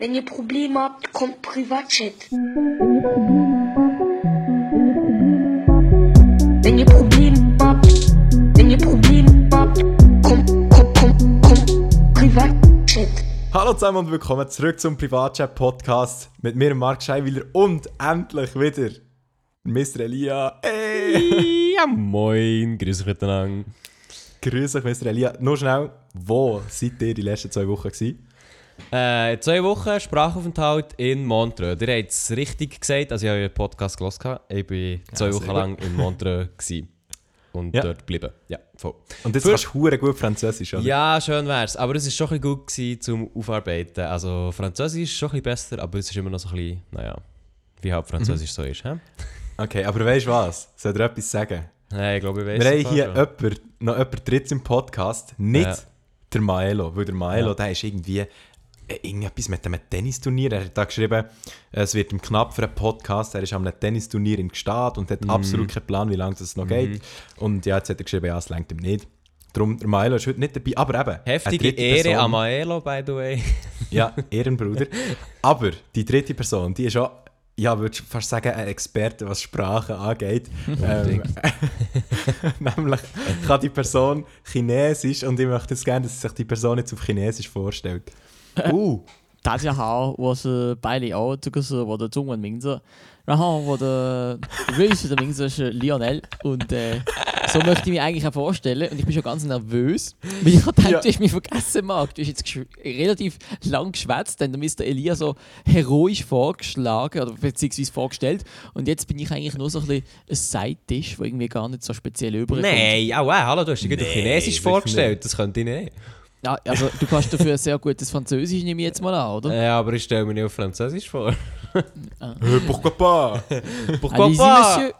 Wenn ihr Probleme habt, kommt Privatchat. Wenn ihr Probleme habt, wenn ihr Probleme habt, kommt, kommt, kommt, kommt Privatchat. Hallo zusammen und willkommen zurück zum Privatchat-Podcast mit mir, Marc Scheiwiller und endlich wieder Mr. Elia. Hey! Ja, moin, grüß euch miteinander. Grüß euch, Mr. Elia. Nur schnell, wo seid ihr die letzten zwei Wochen gewesen? Äh, zwei Wochen Sprachaufenthalt in Montreux. Ihr habt es richtig gesagt, also ich habe euren Podcast gelesen. Ich war zwei Ja, Wochen lang in Montreux gewesen. und Ja. dort geblieben. Ja, voll. Und jetzt Für- kannst du gut Französisch, oder? Ja, schön wär's. Aber es war schon ein gut gewesen zum Aufarbeiten. Also Französisch ist schon ein besser, aber es ist immer noch so ein bisschen, naja, wie halt Französisch so ist. Hä? Okay, aber weißt du was? Soll dir etwas sagen? Hey, ich glaube, ich weiß Wir haben hier jemand, noch jemand dritt im Podcast, nicht Ja. der Maelo, weil der Maelo, Ja. der ist irgendwie irgendetwas mit einem Tennisturnier. Er hat da geschrieben, äh, es wird ihm knapp für einen Podcast. Er ist an einem Tennisturnier in Gstaad und hat absolut keinen Plan, wie lange das noch geht. Und ja, jetzt hat er geschrieben, ja, es längt ihm nicht. Darum, der Maelo ist heute nicht dabei, aber eben. Heftige Ehre Person- an Maelo, by the way. Ja, Ehrenbruder. aber die dritte Person, die ist auch, ja, würde ich fast sagen, ein Experte, was Sprachen angeht. ähm, nämlich kann die Person Chinesisch und ich möchte jetzt gerne, dass sich die Person jetzt auf Chinesisch vorstellt. Uh, 大家好，我是百里欧，这个是我的中文名字。然后我的瑞士的名字是 Lionel und äh, so möchte ich mich eigentlich auch vorstellen. Und ich bin schon ganz nervös, weil ich habe gedacht, Ja. du hast mich vergessen, Marc. Du hast jetzt gesch- relativ lang geschwätzt, dann ist der Elia so heroisch vorgeschlagen oder beziehungsweise vorgestellt. Und jetzt bin ich eigentlich nur so ein bisschen ein Side-Dish, wo irgendwie gar nicht so speziell überkommt. Nein, auch wow, hallo, du hast dich gerade auf Nee, Chinesisch sicher vorgestellt, das könnte ich nicht. Ja, also du kannst dafür ein sehr gutes Französisch, nehme ich jetzt mal an, oder? Ja, aber ich stelle mir nicht auf Französisch vor. äh, pourquoi pas? Pourquoi pas?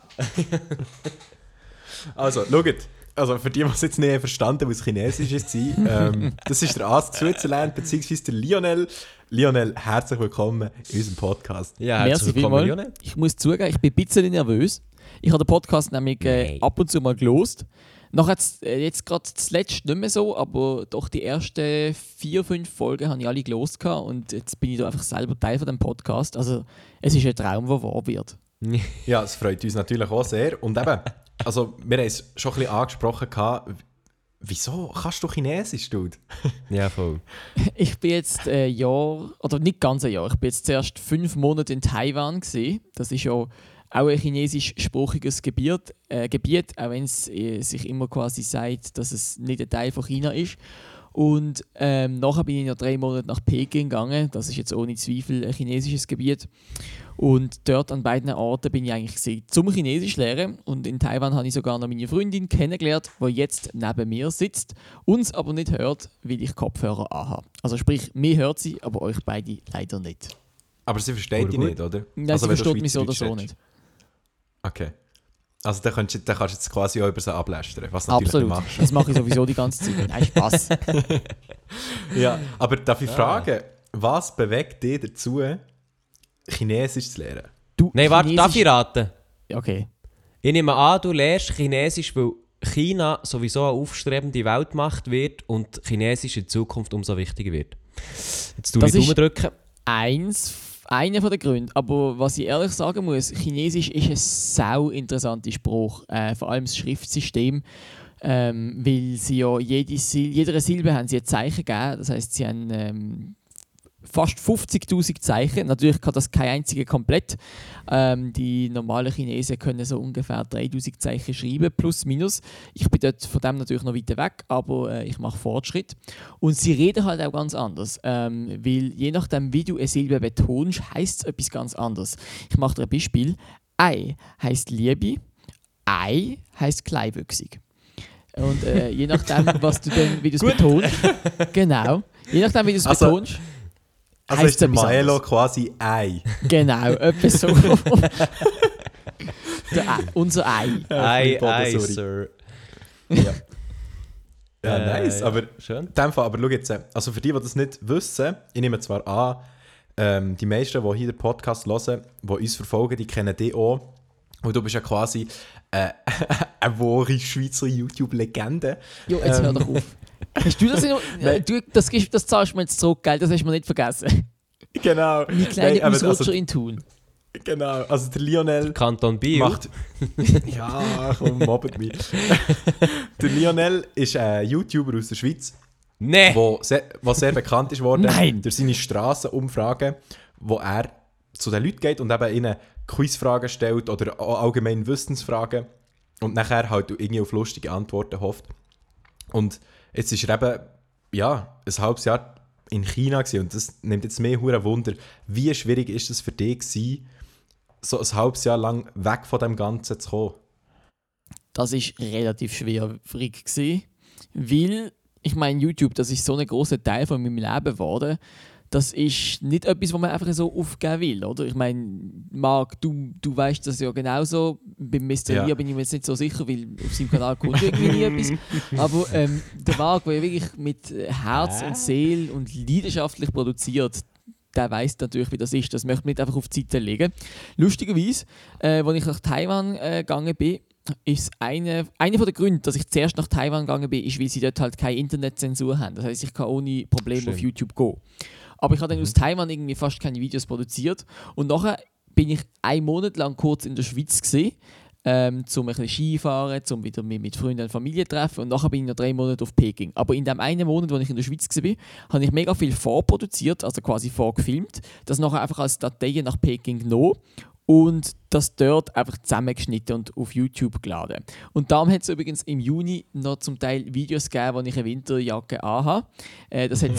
Also, schaut. Also für die, die es jetzt nicht haben verstanden was Chinesisch ist, ähm, das ist der Ask Switzerland bzw. der Lionel. Lionel, herzlich willkommen in unserem Podcast. Ja, Merci herzlich willkommen, vielmals. Lionel. Ich muss zugeben, ich bin ein bisschen nervös. Ich habe den Podcast nämlich äh, ab und zu mal gelost. Nachher jetzt, äh, jetzt gerade zuletzt nicht mehr so, aber doch die ersten vier, fünf Folgen habe ich alle gelost und jetzt bin ich da einfach selber Teil von dem Podcast. Also es ist ein Traum, der wahr wird. Ja, es freut uns natürlich auch sehr. Und eben, also wir haben es schon ein bisschen angesprochen, gehabt, wieso kannst du Chinesisch, Dude? Ja, voll. Ich bin jetzt ein Jahr, oder nicht ganz ein Jahr, ich bin jetzt zuerst fünf Monate in Taiwan gesehen. Das ist ja auch ein chinesischsprachiges Gebiet, äh, Gebiet auch wenn es äh, sich immer quasi sagt, dass es nicht ein Teil von China ist. Und ähm, nachher bin ich noch drei Monate nach Peking gegangen. Das ist jetzt ohne Zweifel ein chinesisches Gebiet. Und dort an beiden Orten bin ich eigentlich gewesen, zum Chinesisch lernen. Und in Taiwan habe ich sogar noch meine Freundin kennengelernt, die jetzt neben mir sitzt, uns aber nicht hört, weil ich Kopfhörer anhabe. Also sprich, mir hört sie, aber euch beide leider nicht. Aber sie versteht dich nicht, oder? Nein, Also, sie versteht mich so oder so nicht. Okay. Also dann kannst, du, dann kannst du jetzt quasi auch über sie ablästern, was du natürlich Absolut. machst. Das mache ich sowieso die ganze Zeit. Nein, Spaß. Ja, aber darf ich fragen, was bewegt dich dazu, Chinesisch zu lernen? Du, Nein, warte, darf ich raten? Okay. Ich nehme an, du lernst Chinesisch, weil China sowieso eine aufstrebende Weltmacht wird und Chinesisch in Zukunft umso wichtiger wird. Jetzt tue Das ich ist- Daumen drücken. Eins, einer der Gründe. Aber was ich ehrlich sagen muss, Chinesisch ist ein sau interessanter Spruch. Äh, vor allem das Schriftsystem. Ähm, weil sie ja jede Sil jeder Silbe haben sie ein Zeichen gegeben. Das heißt, sie haben ähm, fast 50.000 Zeichen. Natürlich kann das kein einziger komplett. Ähm, die normalen Chinesen können so ungefähr 3.000 Zeichen schreiben, plus minus. Ich bin dort von dem natürlich noch weiter weg, aber äh, ich mache Fortschritt. Und sie reden halt auch ganz anders. Ähm, weil je nachdem, wie du eine Silbe betonst, heißt es etwas ganz anderes. Ich mache dir ein Beispiel. Ei heißt Liebe, Ei heißt kleinwüchsig. Und äh, je nachdem, was du dann, wie du es betonst, genau, je nachdem, wie du es Also, betonst, Also ist der Maelo anderes. quasi Ei. Genau, etwas so. Der Ei, unser Ei. Ei, ei, sorry. Sir. Ja, ja Äh, nice. Aber Schön. in dem Fall, aber schau jetzt, äh, also für die, die das nicht wissen, ich nehme zwar an, ähm, die meisten, die hier den Podcast hören, die uns verfolgen, die kennen dich auch. Und du bist ja quasi äh, eine wahre Schweizer YouTube-Legende. Jo, jetzt hör Ähm. doch auf. Hast du das in, äh, Nein. du, das, das zahlst du mir jetzt zurück, gell? Das hast du mir nicht vergessen. Genau. Mein kleiner Nein, aber Ausrutscher also, in Thun. Genau, also der Lionel Kanton Biel. macht... ja, komm, mobbet mich. der Lionel ist ein YouTuber aus der Schweiz, Nee! wo sehr, wo sehr bekannt ist worden Nein. durch seine Strassenumfragen, wo er zu den Leuten geht und eben ihnen Quizfragen stellt oder auch allgemein Wissensfragen und nachher halt irgendwie auf lustige Antworten hofft. Und jetzt ist er eben, ja, ein halbes Jahr in China gewesen und das nimmt jetzt mehr hure Wunder. Wie schwierig ist es für dich gewesen, so ein halbes Jahr lang weg von dem Ganzen zu kommen? Das ist relativ schwierig gewesen, weil ich meine YouTube, das ist so ein großer Teil von meinem Leben geworden. Das ist nicht etwas, was man einfach so aufgeben will, oder? Ich meine, Marc, du, du weißt das ja genauso. Beim Mr. Ja. Lia bin ich mir jetzt nicht so sicher, weil auf seinem Kanal kommt irgendwie nie etwas. Aber ähm, der Marc, der ja wirklich mit Herz und Seele und leidenschaftlich produziert, der weiß natürlich, wie das ist. Das möchte man nicht einfach auf die Seite legen. Lustigerweise, äh, als ich nach Taiwan äh, gegangen bin, ist eine, einer der Gründe, dass ich zuerst nach Taiwan gegangen bin, ist, weil sie dort halt keine Internetzensur haben. Das heißt, ich kann ohne Probleme auf. YouTube gehen. Aber ich habe dann aus Taiwan irgendwie fast keine Videos produziert. Und nachher bin ich einen Monat lang kurz in der Schweiz gesehen, ähm, zum ein bisschen Skifahren, zum wieder mich mit Freunden und Familie treffen. Und nachher bin ich noch drei Monate auf Peking. Aber in dem einen Monat, wo ich in der Schweiz war, habe ich mega viel vorproduziert, also quasi vorgefilmt, das nachher einfach als Dateien nach Peking genommen und das dort einfach zusammengeschnitten und auf YouTube geladen. Und darum hat es übrigens im Juni noch zum Teil Videos gegeben, wo ich eine Winterjacke anhabe. Äh, das hat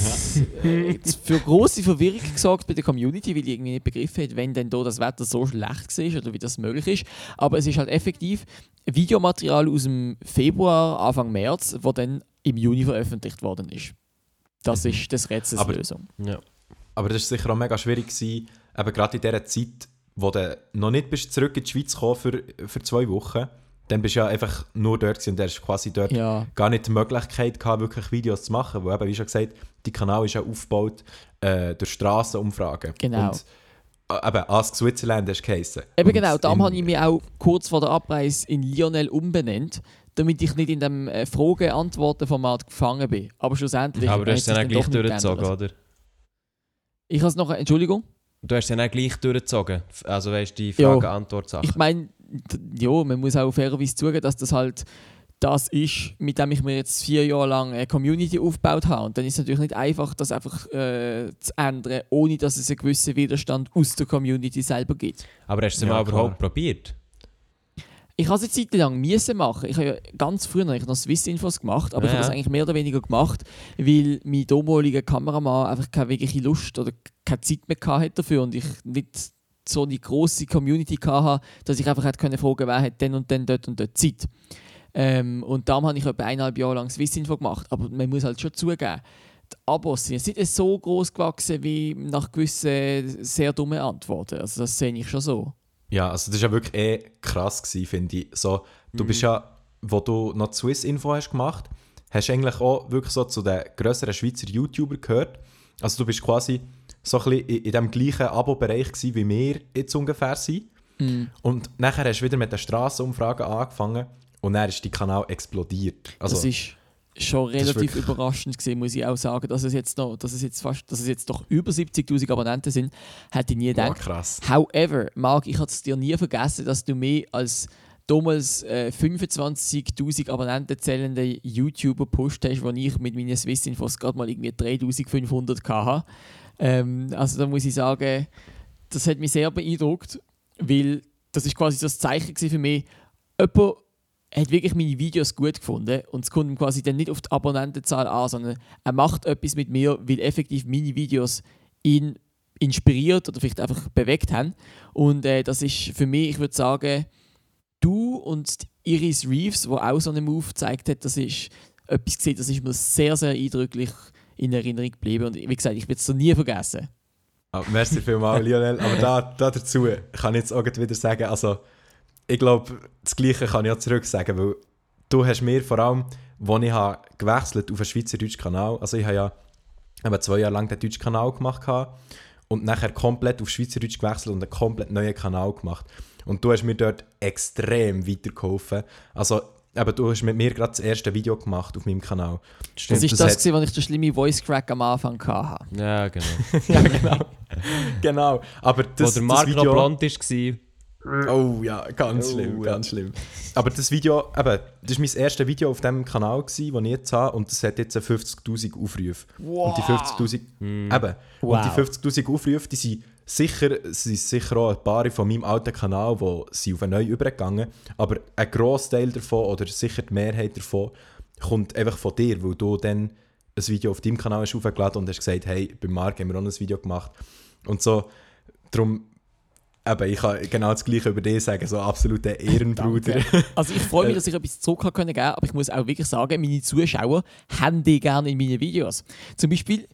äh, für große Verwirrung gesorgt bei der Community, weil ich irgendwie nicht begriffen habe, wenn denn da das Wetter so schlecht war oder wie das möglich ist. Aber es ist halt effektiv Videomaterial aus dem Februar, Anfang März, wo dann im Juni veröffentlicht worden ist. Das ist das Rätsels Aber- Lösung. Ja. Aber das war sicher auch mega schwierig, gewesen, eben gerade in dieser Zeit, wo du noch nicht bist zurück in die Schweiz gekommen für, für zwei Wochen. Dann bist du ja einfach nur dort und du hast quasi dort Ja. gar nicht die Möglichkeit gehabt, wirklich Videos zu machen, weil eben, wie schon gesagt, die Kanal ist ja aufgebaut äh, durch Strassenumfragen. Genau. Und äh, eben, Ask Switzerland hast du geheißen. Eben Und genau, darum habe ich mich auch kurz vor der Abreise in Lionel umbenannt, damit ich nicht in dem äh, Frage-Antworten-Format gefangen bin. Aber schlussendlich. Aber du hast es dann auch gleich durchgezogen, oder? Ich habe es noch. Entschuldigung? Du hast es dann auch gleich durchgezogen. Also weißt du, die Ja. Frage-Antwort-Sache. Ich meine, ja, man muss auch fairerweise zugeben, dass das halt das ist, mit dem ich mir jetzt vier Jahre lang eine Community aufgebaut habe. Und dann ist es natürlich nicht einfach, das einfach äh, zu ändern, ohne dass es einen gewissen Widerstand aus der Community selber gibt. Aber hast du es Ja, mal klar. überhaupt probiert? Ich habe es eine Zeit lang müssen machen. Ich habe ja ganz früher habe ich noch Swiss-Infos gemacht, aber ich Ja, habe das ja. eigentlich mehr oder weniger gemacht, weil mein damaliger Kameramann einfach keine wirkliche Lust oder keine Zeit mehr hatte dafür und ich nicht so eine grosse Community hatte, dass ich einfach hätte können fragen, wer hat denn und dann dort und dort Zeit. Ähm, und darum habe ich etwa eineinhalb Jahre lang Swiss-Info gemacht. Aber man muss halt schon zugeben, die Abos sind jetzt nicht so groß gewachsen wie nach gewissen sehr dummen Antworten. Also das sehe ich schon so. Ja, also das war ja wirklich eh krass, finde ich. So, du Mhm. bist ja, wo du noch Swiss Info hast gemacht, hast du eigentlich auch wirklich so zu den grösseren Schweizer YouTuber gehört. Also du bist quasi so ein bisschen in, in dem gleichen Abo-Bereich wie wir jetzt ungefähr sind. Mhm. Und nachher hast du wieder mit den Strassenumfragen angefangen und dann ist dein Kanal explodiert. Also, das ist schon relativ überraschend gewesen, muss ich auch sagen, dass es jetzt noch, dass es jetzt fast, dass es jetzt doch über 70.000 Abonnenten sind, hätte ich nie gedacht. krass. However, Marc, ich habe es dir nie vergessen, dass du mehr als damals äh, 25.000 Abonnenten zählende YouTuber pusht hast, wo ich mit meinen Swiss-Infos gerade mal irgendwie 3.500 hatte. Ähm, also da muss ich sagen, das hat mich sehr beeindruckt, weil das ist quasi das Zeichen für mich, jemand hat wirklich meine Videos gut gefunden und es kommt ihm quasi dann nicht auf die Abonnentenzahl an, sondern er macht etwas mit mir, weil effektiv meine Videos ihn inspiriert oder vielleicht einfach bewegt haben. Und äh, das ist für mich, ich würde sagen, du und Iris Reeves, wo auch so einen Move gezeigt hat, das ist etwas gesehen, das ist mir sehr, sehr eindrücklich in Erinnerung geblieben. Und wie gesagt, ich werde es so nie vergessen. Ah, merci vielmals, Lionel. Aber da, da dazu kann ich jetzt auch wieder sagen, also ich glaube, das Gleiche kann ich auch zurück sagen, weil du hast mir vor allem, als ich habe gewechselt auf einen schweizerdeutschen Kanal, also ich habe ja eben zwei Jahre lang den deutschen Kanal gemacht gehabt und nachher komplett auf Schweizerdeutsch gewechselt und einen komplett neuen Kanal gemacht. Und du hast mir dort extrem weitergeholfen. Also eben, du hast mit mir gerade das erste Video gemacht auf meinem Kanal. Das Und ist das, hat- gewesen, was ich den schlimmen Voice Crack am Anfang hatte. Ja, genau. ja, genau. genau. Aber das, wo der Mark das noch Video... blond war. Oh ja, ganz Oh, schlimm, ja. ganz schlimm. Aber das Video, eben, das war mein erstes Video auf dem Kanal, gewesen, das ich jetzt habe, und das hat jetzt 50'000 Aufrufe. Und die 50'000, Hm. eben, Wow. und die 50'000 Aufrufe, die sind sicher, sind sicher auch ein paar von meinem alten Kanal, die sind auf einen neu übergegangen, aber ein Großteil davon, oder sicher die Mehrheit davon, kommt einfach von dir, weil du dann ein Video auf deinem Kanal hast aufgeladen und hast gesagt, hey, bei Marc haben wir auch ein Video gemacht. Und so, darum, eben, ich kann genau das Gleiche über dich sagen, so absoluter Ehrenbruder. Danke. Also ich freue mich, dass ich etwas zurück geben, aber ich muss auch wirklich sagen, meine Zuschauer haben die gerne in meinen Videos. Zum Beispiel,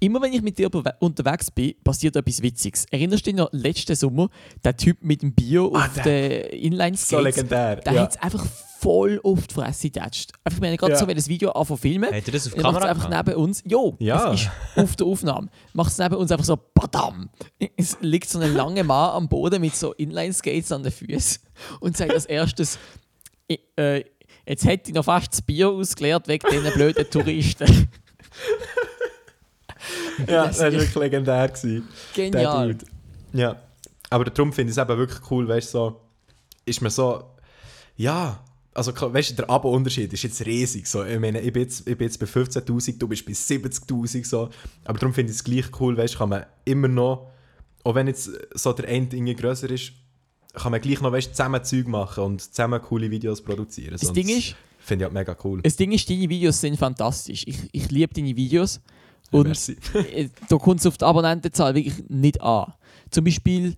immer wenn ich mit dir unterwegs bin, passiert etwas Witziges. Erinnerst du dich noch letzten Sommer, der Typ mit dem Bier Ah, auf der- der Inline-Skates? so legendär. Der ja. hat es einfach voll auf die Fresse getatscht. Einfach, wir haben gerade Ja. so das Video anfangen zu filmen. Hat er das auf Er macht es einfach neben uns. Jo, Ja. es ist auf der Aufnahme. Macht es neben uns einfach so Badam. Es liegt so ein langer Mann am Boden mit so Inline-Skates an den Füßen und sagt als erstes, "I- äh, jetzt hätte ich noch fast das Bier ausgeleert wegen diesen blöden Touristen. ja, Das war ist wirklich legendär. Gewesen, Genial. Ja, aber darum finde ich es eben wirklich cool, weißt du, so, ist mir so, ja, also weißt du, der Abo-Unterschied ist jetzt riesig. So. Ich meine, ich bin jetzt, ich bin jetzt bei 15'000, du bist bei 70'000, so. aber darum finde ich es gleich cool, weißt du, kann man immer noch, auch wenn jetzt so der eine Ding grösser ist, kann man gleich noch weißt, zusammen Zeug machen und zusammen coole Videos produzieren. Das Sonst Ding ist, Finde ich halt mega cool. das Ding ist, deine Videos sind fantastisch. Ich, ich liebe deine Videos. Und Merci. äh, da kommt es auf die Abonnentenzahl wirklich nicht an. Zum Beispiel, äh,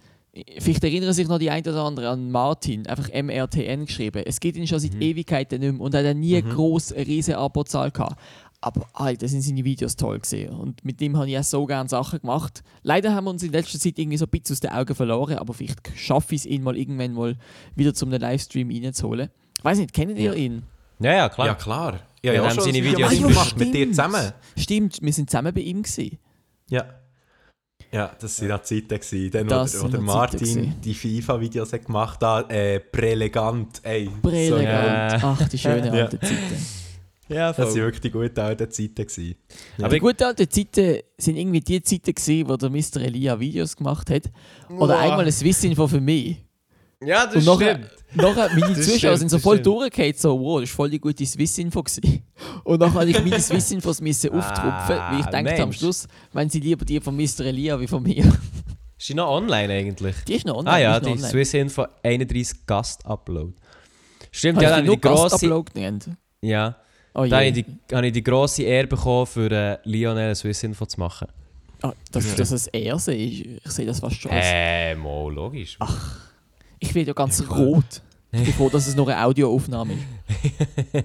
vielleicht erinnern sich noch die ein oder andere an Martin, einfach MRTN geschrieben. Es geht ihn schon seit Ewigkeiten nicht mehr und er hat nie Mhm. groß eine riesige Abozahl gehabt. Aber Alter, sind seine Videos toll gesehen und mit dem habe ich auch so gerne Sachen gemacht. Leider haben wir uns in letzter Zeit irgendwie so ein bisschen aus den Augen verloren, aber vielleicht schaffe ich es, ihn mal irgendwann mal wieder zum Livestream reinzuholen. Weiß nicht, kennt ihr ihn? Ja, ja, klar. Ja, klar. Ja, Wir ja, haben schon seine ein Video Videos ja, gemacht, mit dir zusammen. Stimmt, wir sind zusammen bei ihm gewesen. Ja. Ja, das waren noch Zeiten. Gewesen. Dann, Das wo, wo der Martin die FIFA-Videos gemacht hat, äh, Prelegant. Ey, Brillant. Ja. Ach, die schönen Ja. alten Zeiten. Ja, So, das waren wirklich die guten alten Zeiten. Gewesen. Ja. Aber die guten alten Zeiten sind irgendwie die Zeiten, gewesen, wo der Mr. Elia Videos gemacht hat. Oder Boah. einmal ein Swissinfo für mich. Ja, das Und stimmt. nachher meine Das Zuschauer stimmt, sind so voll durchgefallen, so, wow, das war voll die gute Swissinfo. Und dann habe ich meine Swissinfos müssen auftrumpfen, weil ich Ah, dachte am. Schluss, wenn sie lieber die von Mr. Elia wie von mir. Ist die noch online eigentlich? Die ist noch online. ah ja, die online. Swiss Info 31 Gast-Upload. Stimmt, Habe ja, dann die die grosse... Ja, Oh da habe ich, die, habe ich die grosse Ehre bekommen, für äh, Lionel eine Swiss Info zu machen. Ah, dass das es er ist. Ich sehe das fast schon als... Äh, mo, logisch. Ich bin ja ganz rot. Ich bin froh, dass es noch eine Audioaufnahme ist.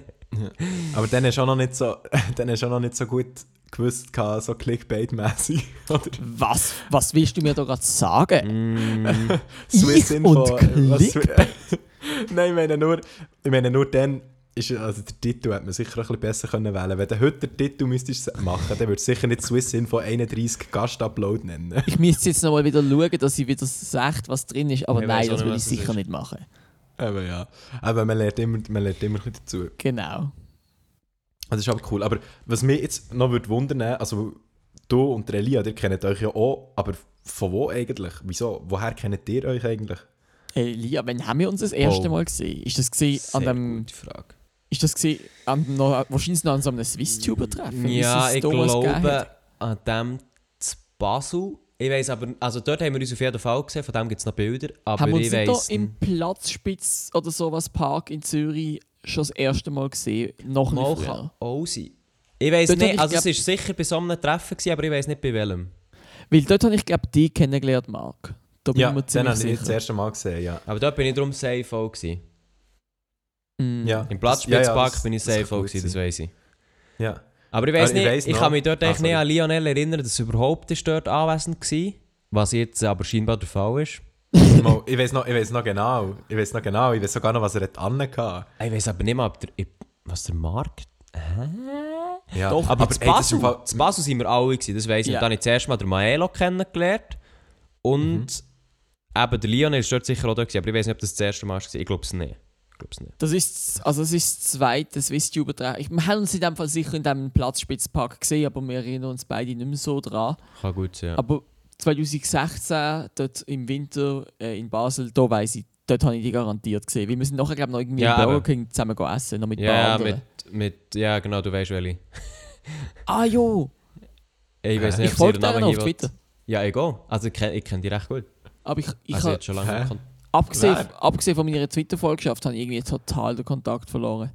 Aber dann hast du auch noch nicht so, dann hast du auch noch nicht so gut gewusst, gehabt, so Clickbait-mäßig. Was, was willst du mir da gerade sagen? Mm, Swiss Ich Info. und Clickbait? Nein, ich meine nur, ich meine nur dann, ist, also der Titel hätte man sicher ein bisschen besser können wählen Wenn du heute den Titel müsstest machen, dann würde es sicher nicht Swiss Info 31 Gast-Upload nennen. Ich müsste jetzt nochmal wieder schauen, dass ich wieder sage, was drin ist, aber Ich nein, das will ich sicher ist. nicht machen. Aber ja. Aber man lernt immer, man lernt immer ein dazu. Genau. Das ist aber cool. Aber was mich jetzt noch würde wundern, also du und Elia, ihr kennt euch ja auch, aber von wo eigentlich? Wieso? Woher kennt ihr euch eigentlich? Hey, Lia, wann haben wir uns das erste Oh. Mal gesehen? Ist das gesehen an sehr dem, gute Frage. Ist das gesehen an noch, wahrscheinlich noch an so einem Swiss-Tuber-Treffen? Ja, ich glaube an dem zu Basel. Ich weiß aber, also dort haben wir uns auf jeden Fall gesehen, von dem gibt es noch Bilder. Aber Haben wir uns da im Platzspitz oder sowas Park in Zürich schon das erste Mal gesehen? Noch Mal nicht früher. auch sein. Ich weiß nicht, ich also glaub- es war sicher bei so einem Treffen, gewesen, aber ich weiß nicht bei welchem. Weil dort habe ich, glaube ich, dich kennengelernt, Marc. Da bin Ja, ich mir den ziemlich habe ich das erste Mal gesehen, ja. Aber dort bin ich darum safe auch gewesen. Mm. ja. Im Ja, Platzspitzpark das- bin ich safe auch gewesen, das weiß ich. ja. Aber ich weiß ich nicht, weiss ich noch- kann mich dort Ah, eigentlich nicht sorry. an Lionel erinnern, dass er überhaupt ist dort anwesend war. Was jetzt aber scheinbar der Fall ist. Mal, ich weiß noch, ich weiß noch genau. Ich weiß noch genau. Ich weiß sogar noch, was er hat angehabt. Ich weiß aber nicht mal, ob der, ich- was der Markt. Ja. Doch, Aber, aber zu ey, im Basel, zu Basel sind wir alle gewesen, das weiss ich. Ja. Und Dann habe ich zuerst mal den Maelo kennengelernt. Und Mhm. eben der Lionel ist dort sicher auch da gewesen, aber ich weiß nicht, ob das das erste Mal war. Ich glaube es nicht. Es nicht. Das ist, also das ist das zweite Swiss-Tuber treffen Wir haben uns in dem Fall sicher in diesem Platzspitzpark gesehen, aber wir erinnern uns beide nicht mehr so dran. Kann gut sein. Ja. Aber 2016, dort im Winter äh, in Basel, da weiss ich, dort habe ich die garantiert gesehen. Weil wir sind nachher, glaube ich, noch irgendwie Ja, im Burger King zusammen gehen essen, noch mit ein Ja, anderen. mit, mit, ja, genau, du weißt welche. Ah jo, Ich weiß Hä? nicht, ich ob sie folge dir Namen noch auf. Twitter. Ja, egal. Also ich kenne kenn die recht gut. Aber ich, ich also habe, jetzt schon lange. Hä? Abgesehen, abgesehen von meiner Twitter-Folgeschaft, habe ich irgendwie total den Kontakt verloren.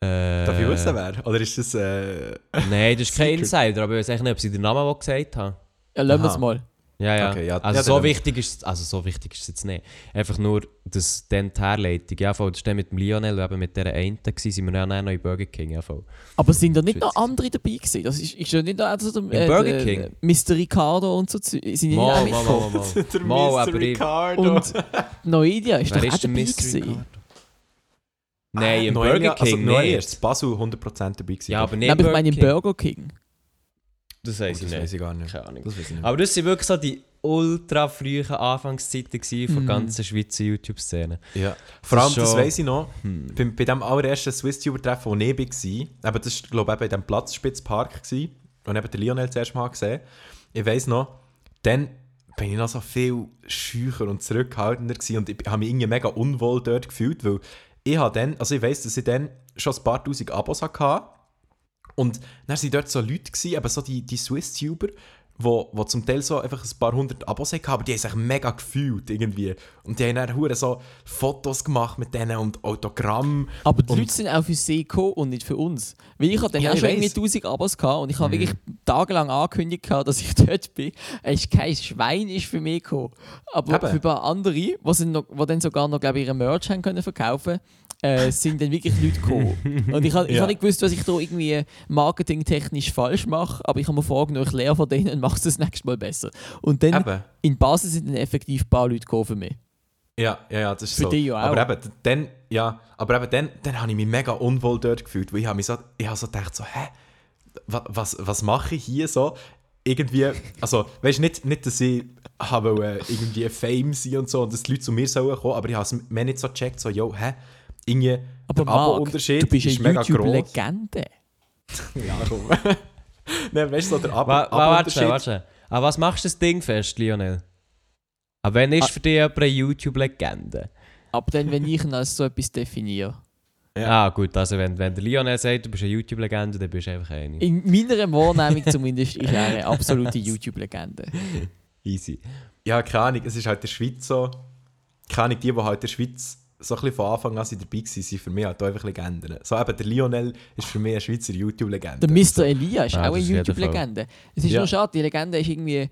Äh, Darf ich wissen, wer? Oder ist das... Äh... Nein, das ist kein? Insider, aber ich weiß echt nicht, ob sie den Namen auch gesagt haben. Ja, lassen wir es mal. Ja, ja. Okay, ja, also, ja, so wichtig ist, also so wichtig ist es jetzt nicht. Einfach nur, dass dann die Herleitung, ja voll, das war mit dem Lionel, eben mit dieser einen, gewesen, sind wir ja dann noch in Burger King, ja voll. Aber sind da nicht noch andere dabei gewesen? Das ist, ist ja nicht noch also der, Im Burger der- King? Mr. Ricardo und so. Sind die nicht Mal, auch mal, mitgekommen? mal, mal. Der Mal, Mr. aber Ricardo. Und Noidia ist Wer doch auch ist dabei gewesen. Ricardo? Nein, im Noelia- Burger King also, Noelia nicht. ist Basel 100% dabei gewesen. Ja, aber nicht Nein, aber ich meine im King. Burger King. Das Oh, weiß ich das nicht. weiß ich gar nicht. Keine Ahnung. Das weiß ich nicht. Aber das waren wirklich so die ultra frühen Anfangszeiten von Mhm. der ganzen Schweizer YouTube-Szene. Ja. Vor allem, das schon- weiss ich noch, Hm. bei, bei dem allerersten Swiss-Tuber-Treffen, wo ich war, eben, das war, glaube ich, eben in diesem Platzspitzpark, gewesen, und eben der Lionel zuerst mal gesehen. Ich weiss noch, dann bin ich noch so viel schücher und zurückhaltender gewesen und ich habe mich irgendwie mega unwohl dort gefühlt, weil ich habe dann, also ich weiss, dass ich dann schon ein paar tausend Abos hatte und dann waren dort so Leute, gewesen, eben so die, die Swiss-Tuber, wo, wo zum Teil so einfach ein paar hundert Abos hatten, aber die haben sich mega gefühlt irgendwie. Und die haben dann hure so Fotos gemacht mit denen und Autogramm. Aber die Und- Leute sind auch für sie gekommen und nicht für uns. Weil ich hatte dann Ja, auch schon irgendwie weiss. 1000 Abos gehabt und ich habe Mhm. wirklich tagelang angekündigt, gehabt, dass ich dort bin. Es ist kein Schwein ist für mich gekommen. Aber Eben. für ein paar andere, die, sind noch, die dann sogar noch glaube ich, ihre Merch haben können verkaufen äh, sind dann wirklich Leute gekommen. Und ich habe ich Ja. hab nicht gewusst, was ich da irgendwie marketingtechnisch falsch mache, aber ich habe mir vorgenommen, ich lerne von denen und mache es das nächste Mal besser. Und dann Eben. in Basel sind dann effektiv ein paar Leute gekommen für mich. Ja, ja, ja, das ist Für so. dich ja auch. Aber eben, dann, ja, aber eben dann, dann habe ich mich mega unwohl dort gefühlt, weil ich habe mich so, ich habe so gedacht, so, hä, was, was, was mache ich hier so? Irgendwie, also, weißt du, nicht, nicht, dass ich habe wollte, irgendwie Fame sein und so und dass die Leute zu mir sollen kommen, aber ich habe es mir nicht so gecheckt, so, yo, hä, irgendwie, Aber der Marc, Abo-Unterschied du bist ist eine mega groß. YouTube-Legende. Ja, komm. Nein, weißt du, so der Abo- Wa- Warte Abo-Unterschied. warte schnell. Aber was machst du das Ding fest, Lionel? Aber wenn ist Ah. für dich jemand eine YouTube-Legende? Aber dann, wenn ich ihn als so etwas definiere. Ja. Ah, gut, also wenn, wenn der Lionel sagt, du bist eine YouTube-Legende, dann bist du einfach eine. In meiner Wahrnehmung zumindest ist er eine absolute YouTube-Legende. Easy. Ja, keine Ahnung, es ist halt der Schweiz so. Keine Ahnung, die, die halt in der Schweiz so ein bisschen von Anfang an sind dabei waren, sind für mich halt auch einfach Legenden. So eben, der Lionel ist für mich eine Schweizer YouTube-Legende. Der Mr. Elia ist Ja, auch eine YouTube-Legende. Es ist Ja. nur schade, die Legende ist irgendwie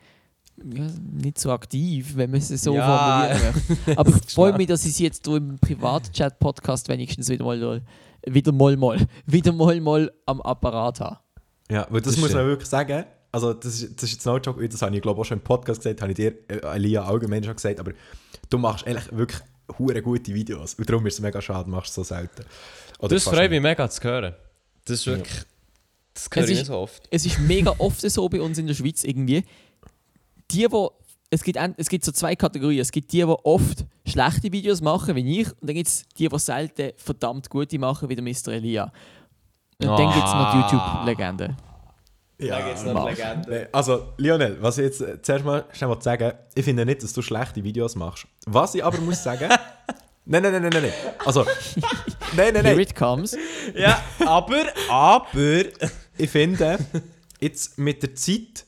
ja, nicht so aktiv, wenn man es so Ja. formulieren möchte. Aber ich freue mich, dass ich sie jetzt hier im Privatchat-Podcast wenigstens wieder mal, wieder mal, mal, wieder mal, mal am Apparat habe. Ja, weil das, Das muss man wirklich sagen. Also, das ist, das ist jetzt no joke, das habe ich glaube auch schon im Podcast gesagt, habe ich dir, äh, Elia, allgemein schon gesagt, aber du machst eigentlich wirklich hure gute Videos. Und darum ist es mega schade, machst du so selten. Oder Das freut mich mega zu hören. Das ist wirklich. Das höre Es ich ist- nicht so oft. es ist mega oft so bei uns in der Schweiz irgendwie. Die, wo es gibt, ein- es gibt so zwei Kategorien. Es gibt die, die oft schlechte Videos machen, wie ich, und dann gibt es die, die selten verdammt gute machen, wie der Mr. Elia. Und dann gibt es noch die Ah. YouTube-Legende. Ja, Da gibt's noch noch eine Legende. Nee, Also, Lionel, was ich jetzt äh, zuerst mal schnell mal sagen ich finde nicht, dass du schlechte Videos machst. Was ich aber muss sagen. nein, nein, nein, nein, nein, nein. Also, nein, nein, Here nein. it comes. Ja, aber, aber. Ich finde, jetzt mit der Zeit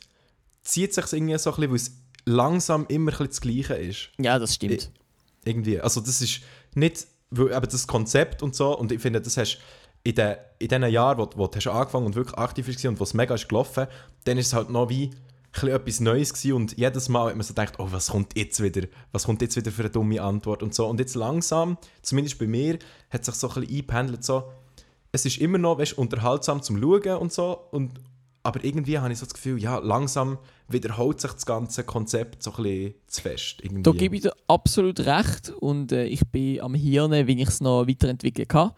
zieht sich irgendwie so ein bisschen, weil es langsam immer ein bisschen das Gleiche ist. Ja, das stimmt. Irgendwie. Also, das ist nicht, weil eben das Konzept und so, und ich finde, das hast in den, in den Jahren, wo, wo du hast angefangen und wirklich aktiv warst und wo es mega ist gelaufen, dann ist es halt noch wie etwas Neues gewesen und jedes Mal hat man so gedacht, oh, was kommt jetzt wieder, was kommt jetzt wieder für eine dumme Antwort und so. Und jetzt langsam, zumindest bei mir, hat sich so ein bisschen eingependelt, so, es ist immer noch weißt, unterhaltsam zum Schauen und so, und, aber irgendwie habe ich so das Gefühl, ja, langsam wiederholt sich das ganze Konzept so ein bisschen zu fest. Irgendwie. Da gebe ich dir absolut recht und äh, ich bin am Hirn, wie ich es noch weiterentwickeln kann.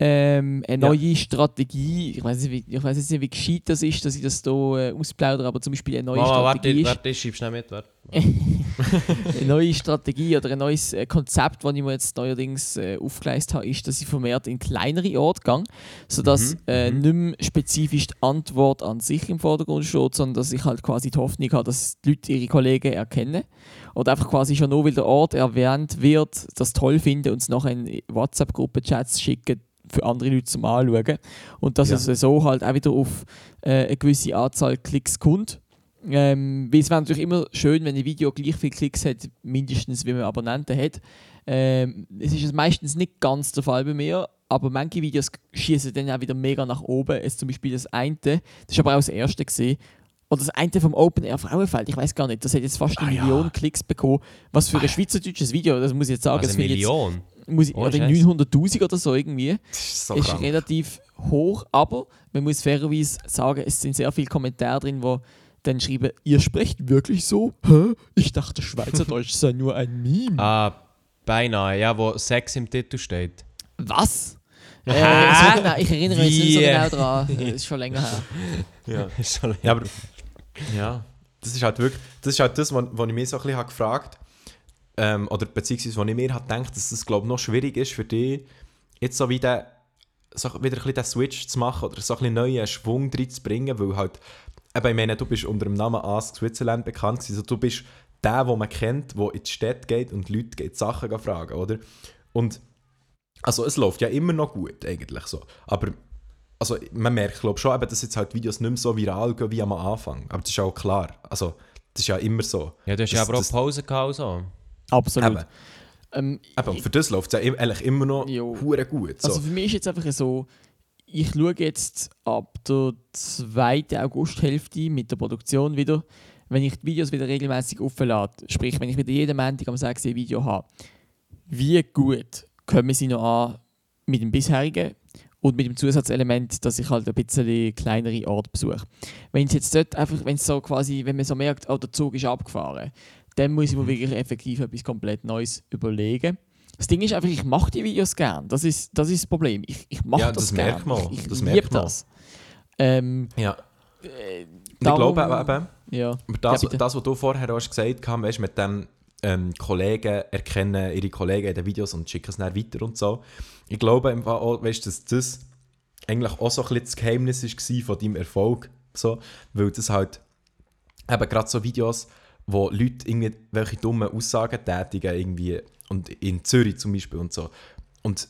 Ähm, eine Ja. neue Strategie. Ich weiß nicht, wie, ich jetzt nicht, wie gescheit das ist, dass ich das hier äh, ausplaudere, aber zum Beispiel eine neue Oh, warte, Strategie ist. warte, ich schieb schnell mit. Warte. eine neue Strategie oder ein neues äh, Konzept, das ich mir jetzt neuerdings äh, aufgeleistet habe, ist, dass ich vermehrt in kleinere Orte gehe, sodass Mhm, äh, mhm. nicht mehr spezifisch die Antwort an sich im Vordergrund steht, sondern dass ich halt quasi die Hoffnung habe, dass die Leute ihre Kollegen erkennen oder einfach quasi schon nur, weil der Ort erwähnt wird, das toll finden und es nachher in WhatsApp-Gruppen-Chats schicken für andere Leute zum Anschauen und dass Ja. es so halt auch wieder auf äh, eine gewisse Anzahl Klicks kommt. Ähm, weil es wäre natürlich immer schön, wenn ein Video gleich viele Klicks hat, mindestens wie man Abonnenten hat. Ähm, es ist meistens nicht ganz der Fall bei mir, aber manche Videos schießen dann auch wieder mega nach oben. Es zum Beispiel das eine, das ist aber auch das erste gesehen. Oder das eine vom Open Air Frauenfeld, ich weiß gar nicht, das hat jetzt fast eine Ah, ja. Million Klicks bekommen. Was für ein schweizerdeutsches Video, das muss ich jetzt sagen, Also eine ich jetzt, Million. Muss ich, Oh, oder Scheiße. 900'000 oder so irgendwie Das ist so ist krank. relativ hoch, aber man muss fairerweise sagen, es sind sehr viele Kommentare drin, wo dann schreiben, ihr sprecht wirklich so? Hä? Ich dachte, Schweizerdeutsch sei nur ein Meme. Ah, beinahe. Ja, wo Sex im Titel steht. Was? Äh, so ich erinnere mich nicht so genau dran. Das ist schon länger her. Ja. Ist schon- Ja, aber ja, das ist halt wirklich, das ist halt das, was, was ich mich so ein bisschen habe gefragt ähm, oder beziehungsweise, was ich mir halt gedacht, dass das glaube noch schwierig ist für dich, jetzt so wieder so wieder ein bisschen den Switch zu machen oder so ein bisschen neuen Schwung reinzubringen, weil halt, eben, ich meine, du bist unter dem Namen Ask Switzerland bekannt gewesen, also du bist der, den man kennt, der in die Stadt geht und Leute geht Sachen fragen, oder? Und also es läuft ja immer noch gut eigentlich so, aber also man merkt glaube schon, eben, dass jetzt halt Videos nicht mehr so viral gehen wie am Anfang. Aber das ist auch klar. Also das ist ja immer so. Ja, du hast ja Das- aber auch Pause gehabt. So. Absolut. Eben, Ähm, eben, für das läuft es ja eigentlich immer noch hure gut. So. Also für mich ist jetzt einfach so, ich schaue jetzt ab der zweiten Augusthälfte mit der Produktion wieder, wenn ich die Videos wieder regelmäßig auflade, sprich, wenn ich wieder jeden Montag am 6 ein Video habe, wie gut kommen sie noch an mit dem bisherigen und mit dem Zusatzelement, dass ich halt ein bisschen kleinere Orte besuche. Wenn es jetzt dort einfach, wenn es so quasi, wenn man so merkt, oh, der Zug ist abgefahren, dann muss ich mir wirklich effektiv etwas komplett Neues überlegen. Das Ding ist einfach, ich mache die Videos gern. Das ist das, ist das Problem. Ich, ich mache Ja, das, das gern. merkt man. Ich, ich Das liebe merkt man. das. Ähm, ja. äh, Und ich darum- glaube eben, Ja. das, Ja, das, was du vorher hast gesagt hast, weißt, mit dem ähm, Kollegen erkennen ihre Kollegen in den Videos und schicken es dann weiter und so. Ich glaube Fall auch, weißt, dass das eigentlich auch so ein bisschen das Geheimnis war von deinem Erfolg. So, weil das halt eben gerade so Videos, wo Leute irgendwie welche dummen Aussagen tätigen irgendwie und in Zürich zum Beispiel und so. Und,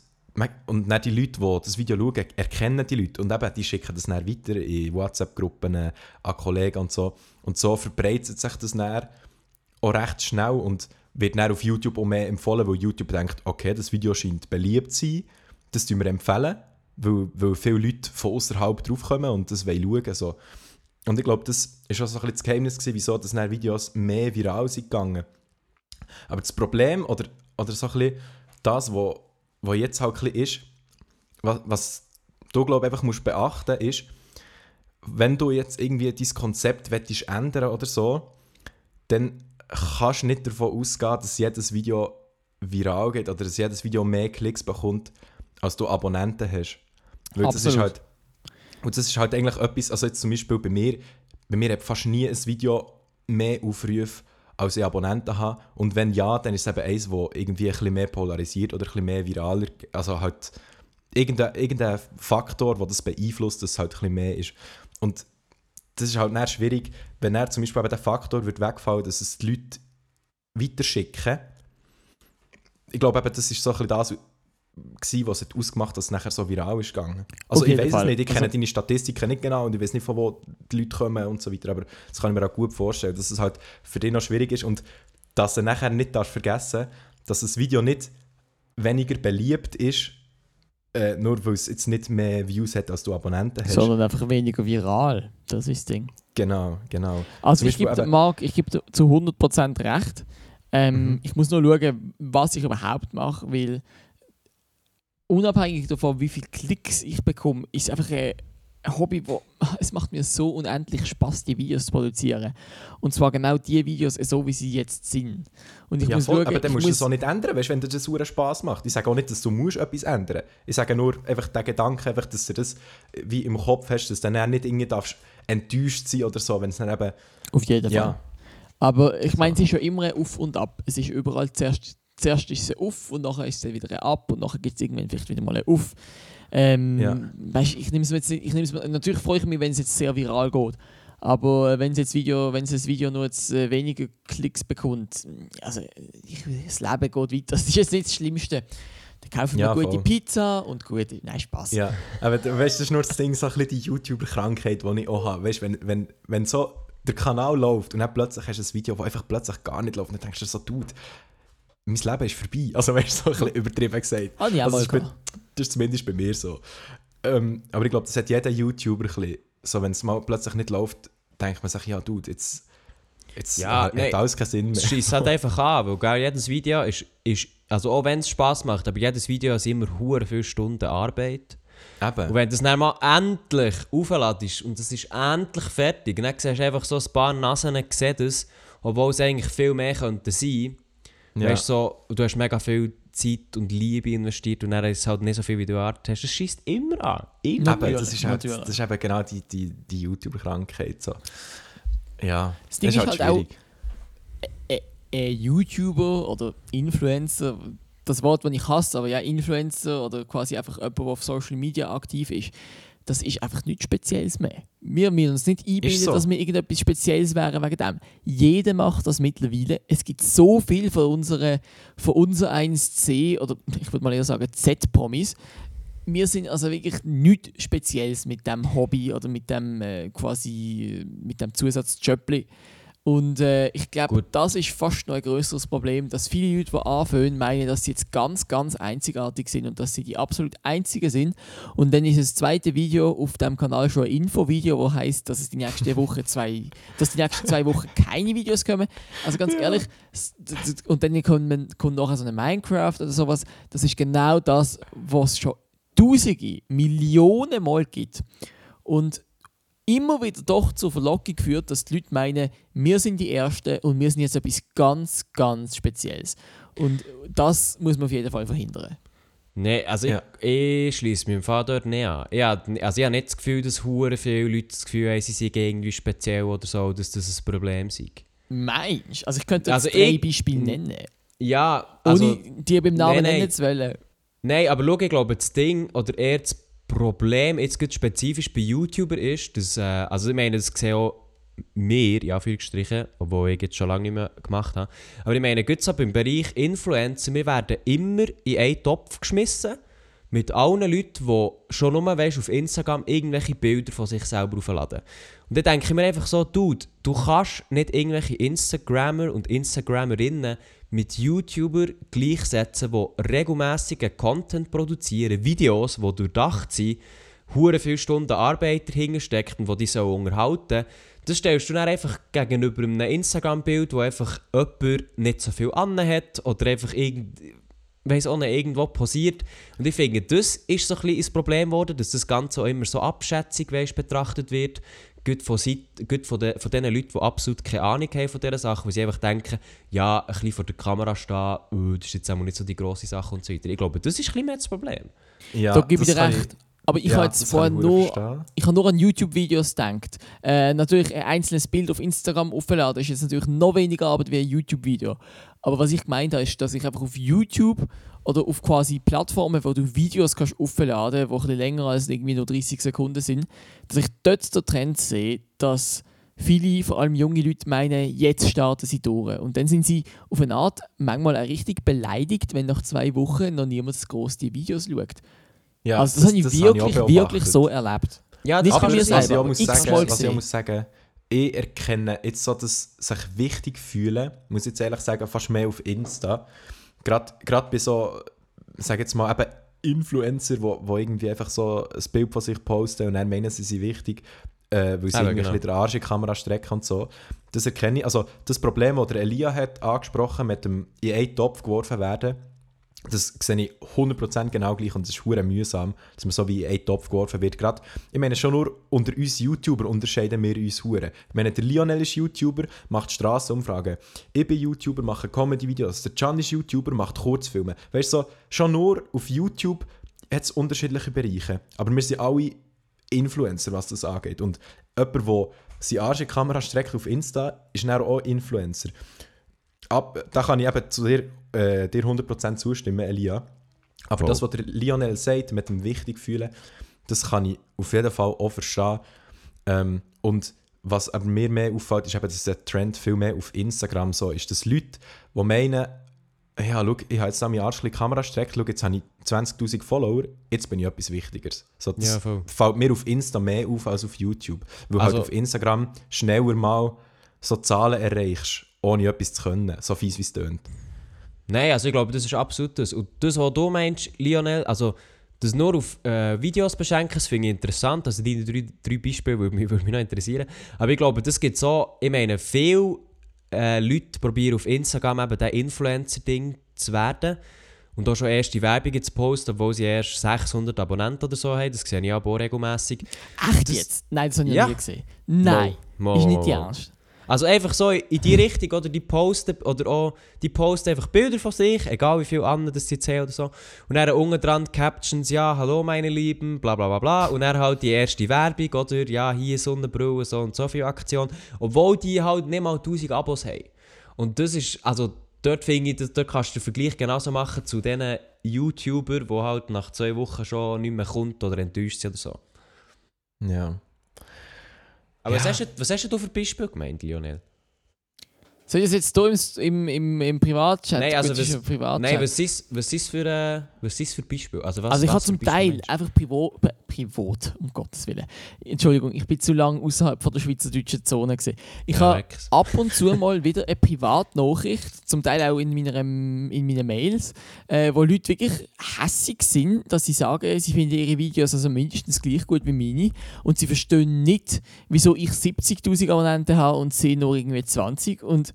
und dann die Leute, die das Video schauen, erkennen die Leute und eben, die schicken das dann weiter in WhatsApp-Gruppen äh, an Kollegen und so. Und so verbreitet sich das dann auch recht schnell und wird dann auf YouTube auch mehr empfohlen, weil YouTube denkt, okay, das Video scheint beliebt zu sein, das tun wir empfehlen, weil, weil viele Leute von außerhalb draufkommen und das wollen schauen. So. Und ich glaube, das ist auch so ein bisschen das Geheimnis, gewesen, wieso dass dann Videos mehr viral sind gegangen. Aber das Problem, oder, oder so ein bisschen das, was wo jetzt halt ein ist, was, was du, glaube einfach musst beachten ist, wenn du jetzt irgendwie dein Konzept möchtest ändern oder so, dann kannst du nicht davon ausgehen, dass jedes Video viral geht oder dass jedes Video mehr Klicks bekommt, als du Abonnenten hast. Weil das ist halt, und das ist halt eigentlich etwas, also jetzt zum Beispiel bei mir, bei mir hat fast nie ein Video mehr Aufrufe, als ich Abonnenten habe. Und wenn ja, dann ist es eben eins, das irgendwie ein bisschen mehr polarisiert oder ein bisschen mehr viraler, also halt irgendein, irgendein Faktor, der das beeinflusst, dass es halt ein bisschen mehr ist. Und das ist halt dann schwierig, wenn er zum Beispiel eben der Faktor wird wegfallen, dass es die Leute weiterschicken. Ich glaube eben, das ist so ein bisschen das, gewesen, was es ausgemacht hat, dass es nachher so viral ist gegangen. Also ich weiß es nicht, ich kenne Also- deine Statistiken nicht genau und ich weiß nicht, von wo die Leute kommen und so weiter, aber das kann ich mir auch gut vorstellen, dass es halt für dich noch schwierig ist und dass du nachher nicht darfst vergessen dass das Video nicht weniger beliebt ist, äh, nur weil es jetzt nicht mehr Views hat, als du Abonnenten hast. Sondern einfach weniger viral. Das ist das Ding. Genau, genau. Also ich gebe Marc, ich gebe zu 100% recht. Ähm, Mhm. Ich muss nur schauen, was ich überhaupt mache, weil unabhängig davon, wie viele Klicks ich bekomme, ist einfach ein Hobby, wo es macht mir so unendlich Spaß, die Videos zu produzieren. Und zwar genau die Videos, so wie sie jetzt sind. Und ich Ja, muss voll, schauen, aber dann musst du es auch nicht ändern, weißt, wenn dir das super Spass macht. Ich sage auch nicht, dass du musst etwas ändern Ich sage nur einfach den Gedanken, einfach, dass du das wie im Kopf hast, dass du dann nicht irgendwie darfst enttäuscht sein oder so, wenn es dann eben... Auf jeden Fall. Ja, Aber ich meine, es ist ja immer Auf und Ab. Es ist überall zuerst, zuerst ist ein Auf und nachher ist es wieder Ab und nachher gibt es irgendwann vielleicht wieder mal ein Auf. Ähm, Ja. weißt, ich nehme es mir jetzt nicht, ich nehme es mir, natürlich freue ich mich, wenn es jetzt sehr viral geht. Aber wenn es jetzt Video, wenn das Video nur jetzt äh, weniger Klicks bekommt, also ich, das Leben geht weiter. Das ist jetzt nicht das Schlimmste. Dann kaufen wir Ja, gute voll. Pizza und gute. Nein, Spaß. ja. Aber weißt, das ist nur das Ding, so ein bisschen die YouTuber-Krankheit, die ich auch habe. Weißt, wenn, wenn, wenn so der Kanal läuft und dann plötzlich hast du ein Video, das einfach plötzlich gar nicht läuft, dann denkst du so, Dude, mein Leben ist vorbei. Also weißt du, so ein bisschen übertrieben gesagt. Habe ich auch Also, das, ist bei, das ist zumindest bei mir so. Ähm, aber ich glaube, das hat jeder YouTuber ein bisschen. So, wenn es mal plötzlich nicht läuft, denkt man sich, ja, Dude, jetzt, jetzt Ja, hat nein. alles keinen Sinn mehr. Es schießt halt einfach an, weil gell, jedes Video ist, ist also auch wenn es Spaß macht, aber jedes Video ist immer hure viele Stunden Arbeit. Eben. Und wenn du es dann mal endlich aufladest und es ist endlich fertig, dann siehst du einfach so ein paar Nasen sehen das, obwohl es eigentlich viel mehr könnte sein. Ja. Weißt du, so, du hast mega viel Zeit und Liebe investiert und dann ist es halt nicht so viel, wie du erwartet hast. Es schießt immer an. Immer. Eben, das, ist halt, das ist eben genau die, die, die YouTuber-Krankheit. So. Ja, Das Ding ist halt auch- schwierig. ein ein YouTuber oder Influencer, das Wort, das ich hasse, aber ja, Influencer oder quasi einfach jemand, der auf Social Media aktiv ist, das ist einfach nichts Spezielles mehr. Wir müssen uns nicht einbilden, so. dass wir irgendetwas Spezielles wären wegen dem. Jeder macht das mittlerweile. Es gibt so viel von unseren von unser 1C oder ich würde mal eher sagen Z-Promis. Wir sind also wirklich nichts Spezielles mit dem Hobby oder mit dem äh, quasi mit dem Zusatzjobli. Und äh, ich glaube, das ist fast noch ein größeres Problem, dass viele Leute, die anfangen, meinen, dass sie jetzt ganz, ganz einzigartig sind und dass sie die absolut Einzigen sind. Und dann ist das zweite Video auf dem Kanal schon ein Infovideo, wo heißt, dass es die nächste Woche zwei, dass die nächsten zwei Wochen keine Videos kommen. Also ganz ehrlich, und dann kommt, man, kommt nachher so eine Minecraft oder sowas. Das ist genau das, was es schon Tausende, Millionen Mal gibt. Und immer wieder doch zur Verlockung führt, dass die Leute meinen, wir sind die Ersten und wir sind jetzt etwas ganz, ganz Spezielles. Und das muss man auf jeden Fall verhindern. Nein, also Ja. ich, ich schließe mich im Fall dort nicht an. Ich habe, also ich habe nicht das Gefühl, dass hure viele Leute das Gefühl haben, sie sind irgendwie speziell oder so, dass das ein Problem sei. Meinst du? Also ich könnte Also drei ich- Beispiele nennen, Ja, also... ohne die beim Namen Nein, nein. nennen zu wollen. Nein, aber schau, ich glaube, das Ding oder eher das Problem, jetzt spezifisch bei YouTuber ist, dass, äh, also ich meine, das sehen auch wir, in Anführungsstrichen, obwohl ich jetzt schon lange nicht mehr gemacht habe, aber ich meine, gerade so beim Bereich Influencer, wir werden immer in einen Topf geschmissen mit allen Leuten, die schon nur weißt, auf Instagram irgendwelche Bilder von sich selber aufladen. Und dann denke ich mir einfach so, Dude, du kannst nicht irgendwelche Instagrammer und Instagrammerinnen mit YouTuber gleichsetzen, die regelmäßigen Content produzieren, Videos, die durchdacht sind, hure viele Stunden Arbeit dahinter steckt und die so unterhalten. Das stellst du dann einfach gegenüber einem Instagram-Bild, wo einfach jemand nicht so viel hat oder einfach irgend weiss auch nicht, irgendwo posiert. Und ich finde, das ist so ein bisschen das Problem geworden, dass das Ganze auch immer so abschätzig weißt, betrachtet wird. Gut von, Seite, gut von, de, von den Leuten, die absolut keine Ahnung haben von dieser Sache, weil sie einfach denken, ja, ein bisschen vor der Kamera stehen, oh, das ist jetzt nicht so die grosse Sache und so weiter. Ich glaube, das ist ein bisschen mehr das Problem. Ja, da gebe ich dir recht. Aber ich ja, habe jetzt vorher nur, verstehen. ich habe nur an YouTube-Videos gedacht. Äh, natürlich, ein einzelnes Bild auf Instagram aufladen ist jetzt natürlich noch weniger Arbeit wie ein YouTube-Video. Aber was ich gemeint habe, ist, dass ich einfach auf YouTube oder auf quasi Plattformen, wo du Videos kannst aufladen kannst, die ein bisschen länger als irgendwie nur 30 Sekunden sind, dass ich dort den Trend sehe, dass viele, vor allem junge Leute, meinen, jetzt starten sie durch. Und dann sind sie auf eine Art manchmal auch richtig beleidigt, wenn nach zwei Wochen noch niemand groß die Videos schaut. Ja, also das, habe ich habe wirklich, auch wirklich beobachtet. so erlebt. Ja, Nicht das bei Aber mir was ich selber, muss x-mal sagen, was ich auch muss sagen, ich erkenne jetzt so, dass sich wichtig fühlen, muss ich jetzt ehrlich sagen, fast mehr auf Insta. Gerade gerade bei so, sag jetzt mal, eben Influencer, wo, wo irgendwie einfach so ein Bild von sich posten und dann meinen sie sind wichtig, äh, weil sie Eben, irgendwie genau. den Arsch in die Kamera strecken und so. Das erkenne ich. Also das Problem, das der Elia hat angesprochen, mit dem in einen Topf geworfen werden, Das sehe ich 100% genau gleich und es ist mühsam, dass man so wie in einen Topf geworfen wird. Gerade, ich meine, schon nur unter uns YouTuber unterscheiden wir uns hure. Ich meine, der Lionel ist YouTuber, macht Strassenumfragen. Ich bin YouTuber, mache Comedy-Videos. Der Can ist YouTuber, macht Kurzfilme. Weißt du, so, schon nur auf YouTube hat es unterschiedliche Bereiche. Aber wir sind alle Influencer, was das angeht. Und jemand, der seine Arsch in die Kamera streckt auf Insta, ist dann auch Influencer. Ab, da kann ich eben zu dir, äh, dir 100% zustimmen, Elia. Aber Voll. das, was der Lionel sagt, mit dem wichtig fühlen, das kann ich auf jeden Fall auch verstehen. Ähm, und was aber mir mehr auffällt, ist eben, dass der Trend viel mehr auf Instagram so ist. Dass Leute, die meinen, ja, schau, ich habe jetzt an meine Arsch in die Kamera gestreckt, schau, jetzt habe ich 20'000 Follower, jetzt bin ich etwas Wichtigeres. So, das Ja, voll. fällt mir auf Insta mehr auf als auf YouTube. Weil Also- halt auf Instagram schneller mal so Zahlen erreichst, ohne etwas zu können. So fies wie es tönt. Nein, also ich glaube, das ist absolut das. Und das, was du meinst, Lionel, also das nur auf äh, Videos beschränken, das finde ich interessant. Also die drei, drei Beispiele würde mich, würde mich noch interessieren. Aber ich glaube, das gibt so, ich meine, viele äh, Leute probieren auf Instagram eben das Influencer-Ding zu werden. Und auch schon erste Werbungen zu posten, obwohl sie erst 600 Abonnenten oder so haben. Das sehe ich auch regelmäßig. Echt Das- jetzt? Nein, das habe ich Ja. noch nie gesehen. Nein, Mal, ist mal, nicht die. Ernst. Also einfach so in die Richtung, oder die posten, oder auch, die posten einfach Bilder von sich, egal wie viel andere das jetzt haben oder so. Und dann unten dran Captions, ja, hallo meine Lieben, bla bla bla bla. Und dann halt die erste Werbung, oder, ja, hier Sonnenbrille, so und so viel Aktion. Obwohl die halt nicht mal 1000 Abos haben. Und das ist, also dort finde ich, dort kannst du den Vergleich genauso machen zu diesen YouTubern, die halt nach zwei Wochen schon nicht mehr kommt oder enttäuscht sind oder so. Ja. Aber was, Ja. hast du, was hast du für Beispiel gemeint, Lionel? Soll ich das jetzt hier im, im, im, im Privatchat? Nein, also was- Privatchat. Nein, was ist, was ist für, äh, was ist für Beispiel? Also, was, also ich habe zum Teil meinst du? einfach privat, pri- privat, um Gottes Willen. Entschuldigung, ich bin zu lange außerhalb von der schweizerdeutschen Zone gesehen. Ich Ja, habe ab und zu mal wieder eine Privatnachricht, zum Teil auch in, meiner, in meinen Mails, äh, wo Leute wirklich hässig sind, dass sie sagen, sie finden ihre Videos also mindestens gleich gut wie meine und sie verstehen nicht, wieso ich 70'000 Abonnenten habe und sie nur irgendwie 20 und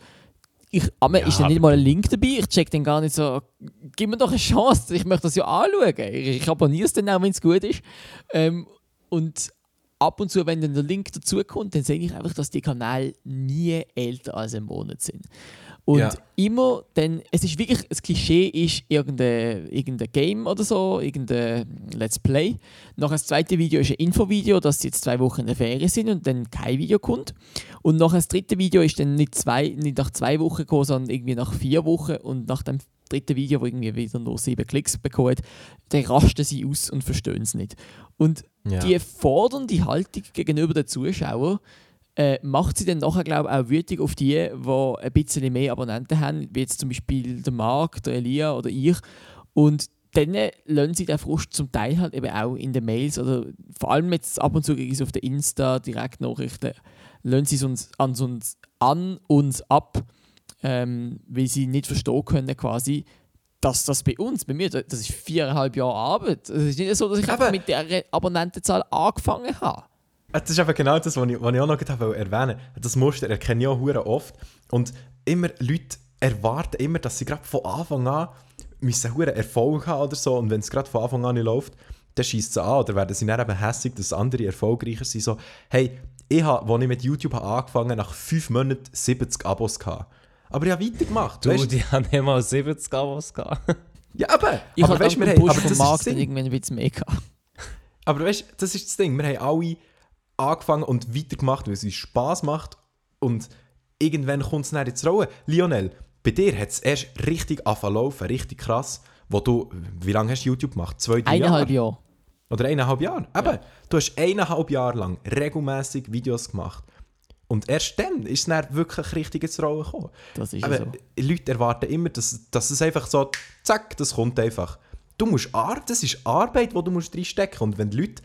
ich, aber Ja, ist dann nicht mal ein Link dabei. Ich check dann gar nicht so, gib mir doch eine Chance, ich möchte das ja anschauen. Ich, ich abonniere es dann auch, wenn es gut ist. Ähm, und ab und zu, wenn dann der Link dazukommt, dann sehe ich einfach, dass die Kanäle nie älter als ein Monat sind. Und Ja. immer, dann, es ist wirklich, das Klischee ist irgendein, irgendein Game oder so, irgendein Let's Play. Nachher das zweite Video ist ein Infovideo, dass sie jetzt zwei Wochen in der Ferien sind und dann kein Video kommt. Und nachher das dritte Video ist dann nicht, zwei, nicht nach zwei Wochen gekommen, sondern irgendwie nach vier Wochen. Und nach dem dritten Video, wo irgendwie wieder nur sieben Klicks bekommen hat, dann rasten sie aus und verstehen es nicht. Und Ja. die fordernde Haltung gegenüber den Zuschauern äh, macht sie dann nachher, glaube ich, auch wütig auf die, die ein bisschen mehr Abonnenten haben, wie jetzt zum Beispiel der Marc, der Elia oder ich. Und dann lassen sie den Frust zum Teil halt eben auch in den Mails oder vor allem jetzt ab und zu gegen auf der Insta Direktnachrichten, lassen sie es uns an uns, an uns ab, ähm, weil sie nicht verstehen können quasi, dass das bei uns, bei mir, das ist viereinhalb Jahre Arbeit. Es ist nicht so, dass ich einfach mit der Abonnentenzahl angefangen habe. Das ist eben genau das, was ich, was ich auch noch erwähnen wollte. Das Muster erkenne ich auch oft. Und immer Leute erwarten immer, dass sie gerade von Anfang an müssen hure Erfolg haben oder so. Und wenn es gerade von Anfang an nicht läuft, dann schießt sie an. Oder werden sie dann eben hässlich, dass andere erfolgreicher sind. So, hey, ich habe, als ich mit YouTube habe angefangen nach 5 Monaten 70 Abos gehabt. Aber ich habe weitergemacht. Du, weißt? die haben nicht mal 70 Abos gehabt. Ja, eben. Ich aber habe weißt, dann wir haben, aber vom das ist das Markt Ding. irgendwann ein bisschen mehr gehabt. Aber weißt du, das ist das Ding. Wir haben alle angefangen und weitergemacht, weil es uns Spass macht. Und irgendwann kommt es dann ins Rollen. Lionel, bei dir hat es erst richtig angefangen laufen, richtig krass. Wo du, wie lange hast du YouTube gemacht? Zwei, drei Eineinhalb Jahre? Jahre. Oder eineinhalb Jahre? Eben, du hast eineinhalb Jahre lang regelmäßig Videos gemacht. Und erst dann ist es dann wirklich richtig ins Rollen gekommen. Das ist Aber so. Leute erwarten immer, dass, dass es einfach so, zack, das kommt einfach. Du musst das ist Arbeit, die du musst reinstecken Und wenn die Leute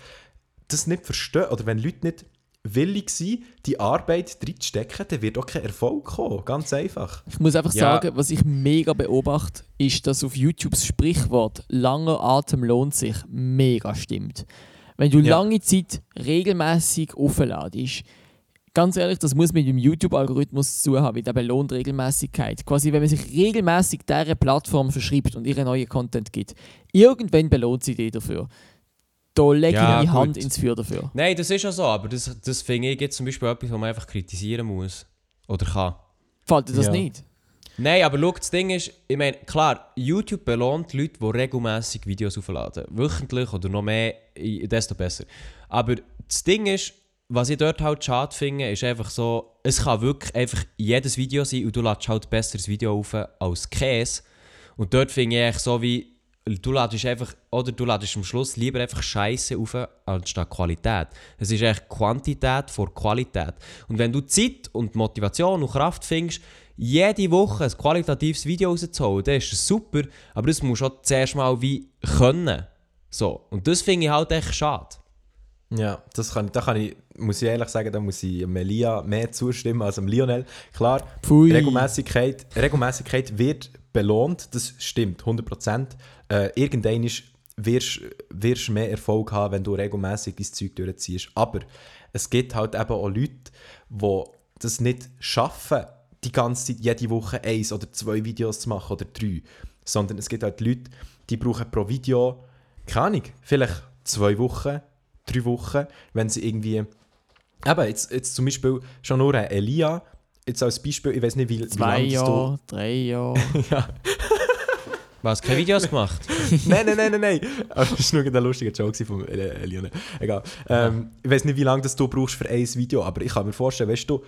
das nicht verstehen, oder wenn Leute nicht willig sind, die Arbeit reinzustecken, dann wird auch kein Erfolg kommen. Ganz einfach. Ich muss einfach Ja. sagen, was ich mega beobachte, ist, dass auf YouTube das Sprichwort langer Atem lohnt sich mega stimmt. Wenn du Ja. lange Zeit regelmäßig aufladest, ganz ehrlich, das muss mit dem YouTube-Algorithmus zu tun haben, weil der belohnt Regelmäßigkeit. Quasi, wenn man sich regelmäßig dieser Plattform verschreibt und ihre neuen Content gibt, irgendwann belohnt sie die dafür. Da lege Ja, ich die Hand ins Feuer dafür. Nein, das ist ja so, aber das, das finde ich jetzt zum Beispiel etwas, was man einfach kritisieren muss. Oder kann. Fällt dir das Ja. nicht? Nein, aber schau, das Ding ist, ich meine, klar, YouTube belohnt Leute, die regelmäßig Videos aufladen. Wöchentlich oder noch mehr, desto besser. Aber das Ding ist, was ich dort halt schade finde, ist einfach so, es kann wirklich einfach jedes Video sein und du lädst halt besseres Video auf als Käse. Und dort finde ich eigentlich so wie, du ladest einfach, oder du ladest am Schluss lieber einfach Scheiße auf, anstatt Qualität. Es ist echt Quantität vor Qualität. Und wenn du Zeit und Motivation und Kraft findest, jede Woche ein qualitatives Video rauszuholen, dann ist das super, aber das musst du auch zuerst mal wie können. So. Und das finde ich halt echt schade. Ja, das kann, da kann ich, muss ich ehrlich sagen, da muss ich Melia mehr zustimmen als dem Lionel. Klar, Pfui. Regelmäßigkeit, Regelmäßigkeit wird belohnt, das stimmt, 100%. Äh, irgendwann ist- wirst du mehr Erfolg haben, wenn du regelmäßig dein Zeug durchziehst. Aber es gibt halt eben auch Leute, die das nicht schaffen, die ganze Zeit, jede Woche eins oder zwei Videos zu machen oder drei. Sondern es gibt halt Leute, die brauchen pro Video, keine Ahnung, vielleicht zwei Wochen, drei Wochen, wenn sie irgendwie. Eben, jetzt, jetzt zum Beispiel schon nur Elia, jetzt als Beispiel, ich weiß nicht, wie, wie Zwei lange du- Jahre, drei Jahre. ja. Was, keine Videos gemacht? nein, nein, nein, nein, nein. Das war nur ein lustiger Joke von äh, Eliane. Egal. Ähm, ich weiß nicht, wie lange das du brauchst für ein Video, aber ich kann mir vorstellen, weißt du,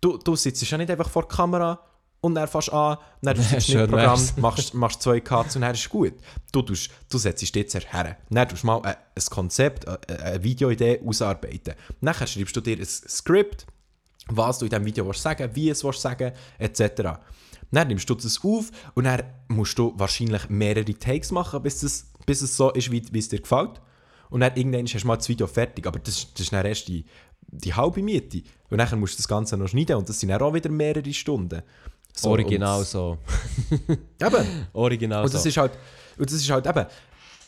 du, du sitzt ja nicht einfach vor der Kamera und dann fährst du an, dann sitzt du Schön im Programm, wär's. machst, machst zwei Cuts und dann ist es gut. Du, tust, du setzt dich jetzt her. Dann tust du mal ein, ein Konzept, eine, eine Videoidee ausarbeiten. Dann schreibst du dir ein Skript, was du in diesem Video willst sagen wie es willst sagen etc. Dann nimmst du das auf und dann musst du wahrscheinlich mehrere Takes machen, bis, das, bis es so ist, wie, wie es dir gefällt. Und dann irgendwann hast du mal das Video fertig. Aber das, das ist dann erst die, die halbe Miete. Und dann musst du das Ganze noch schneiden und das sind dann auch wieder mehrere Stunden. So, Original so. Eben. Original Und das so. ist halt, und das ist halt eben,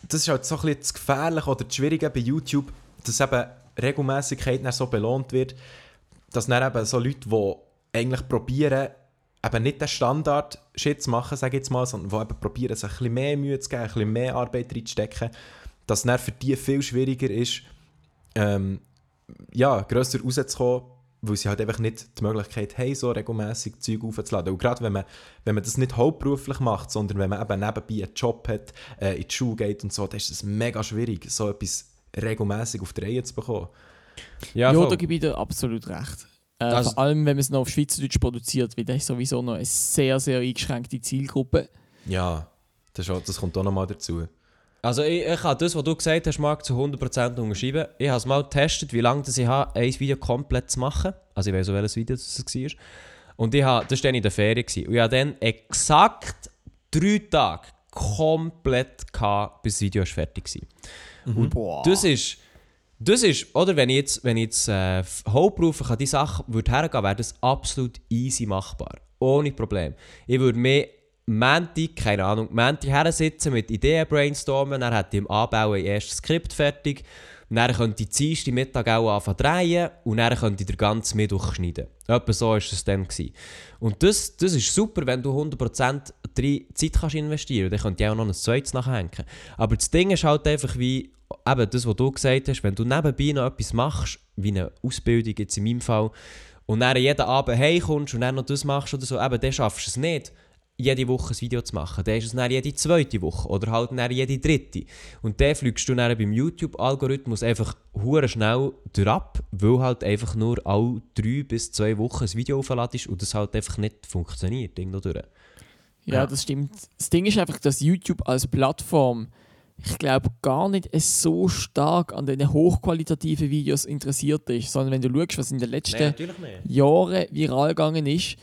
das ist halt so ein bisschen das Gefährliche oder das Schwierige bei YouTube, dass eben Regelmäßigkeit dann so belohnt wird, dass dann eben so Leute, die eigentlich probieren, eben nicht den Standard-Shit zu machen, sage ich jetzt mal, sondern die eben probieren, sich ein bisschen mehr Mühe zu geben, ein bisschen mehr Arbeit reinzustecken, dass es dann für die viel schwieriger ist, ähm, ja, grösser rauszukommen, weil sie halt einfach nicht die Möglichkeit haben, so regelmäßig Zeug aufzuladen. Und gerade wenn man, wenn man das nicht hauptberuflich macht, sondern wenn man eben nebenbei einen Job hat, äh, in die Schule geht und so, dann ist es mega schwierig, so etwas regelmäßig auf die Reihe zu bekommen. ja, Ja, da gebe ich dir absolut recht. Äh, Also- vor allem, wenn man es noch auf Schweizerdeutsch produziert, weil das ist sowieso noch eine sehr, sehr eingeschränkte Zielgruppe. Ja, das, auch, das kommt auch nochmal dazu. Also ich, ich habe das, was du gesagt hast, Marc, zu 100% unterschreiben. Ich habe es mal getestet, wie lange das ich habe, ein Video komplett zu machen. Also ich weiß auch, welches Video das war. Und ich habe, das war dann in der Ferien. Gewesen. Und ich habe dann exakt drei Tage komplett gehabt, bis das Video fertig war. Und Boah. das ist... Das ist, oder wenn ich jetzt, wenn ich jetzt äh, hauptberuflich an die Sache würde hergehen, wäre das absolut easy machbar. Ohne Problem. Ich würde mir Menti, keine Ahnung, Menti her sitzen mit Ideen brainstormen, dann hätte ich im Anbauen ein erstes Skript fertig, dann könnte ich Dienstag Mittag auch anfangen drehen und dann könnte ich den ganzen Mittwoch schneiden. Etwa so war es dann. Gewesen. Und das, das ist super, wenn du 100% drin Zeit kannst investieren kannst. Dann könnte ich auch noch ein zweites nachhängen. Aber das Ding ist halt einfach wie, eben das, was du gesagt hast, wenn du nebenbei noch etwas machst, wie eine Ausbildung jetzt in meinem Fall, und dann jeden Abend heimkommst und dann noch das machst oder so, eben, dann schaffst du es nicht, jede Woche ein Video zu machen. Dann ist es dann jede zweite Woche oder halt dann jede dritte. Und dann fliegst du dann beim YouTube-Algorithmus einfach hure schnell ab, weil halt einfach nur alle drei bis zwei Wochen ein Video aufladest und das halt einfach nicht funktioniert. Irgendwo durch. Ja, Ja. das stimmt. Das Ding ist einfach, dass YouTube als Plattform, ich glaube, gar nicht so stark an den hochqualitativen Videos interessiert ist, sondern wenn du schaust, was in den letzten nicht. Jahren viral gegangen ist,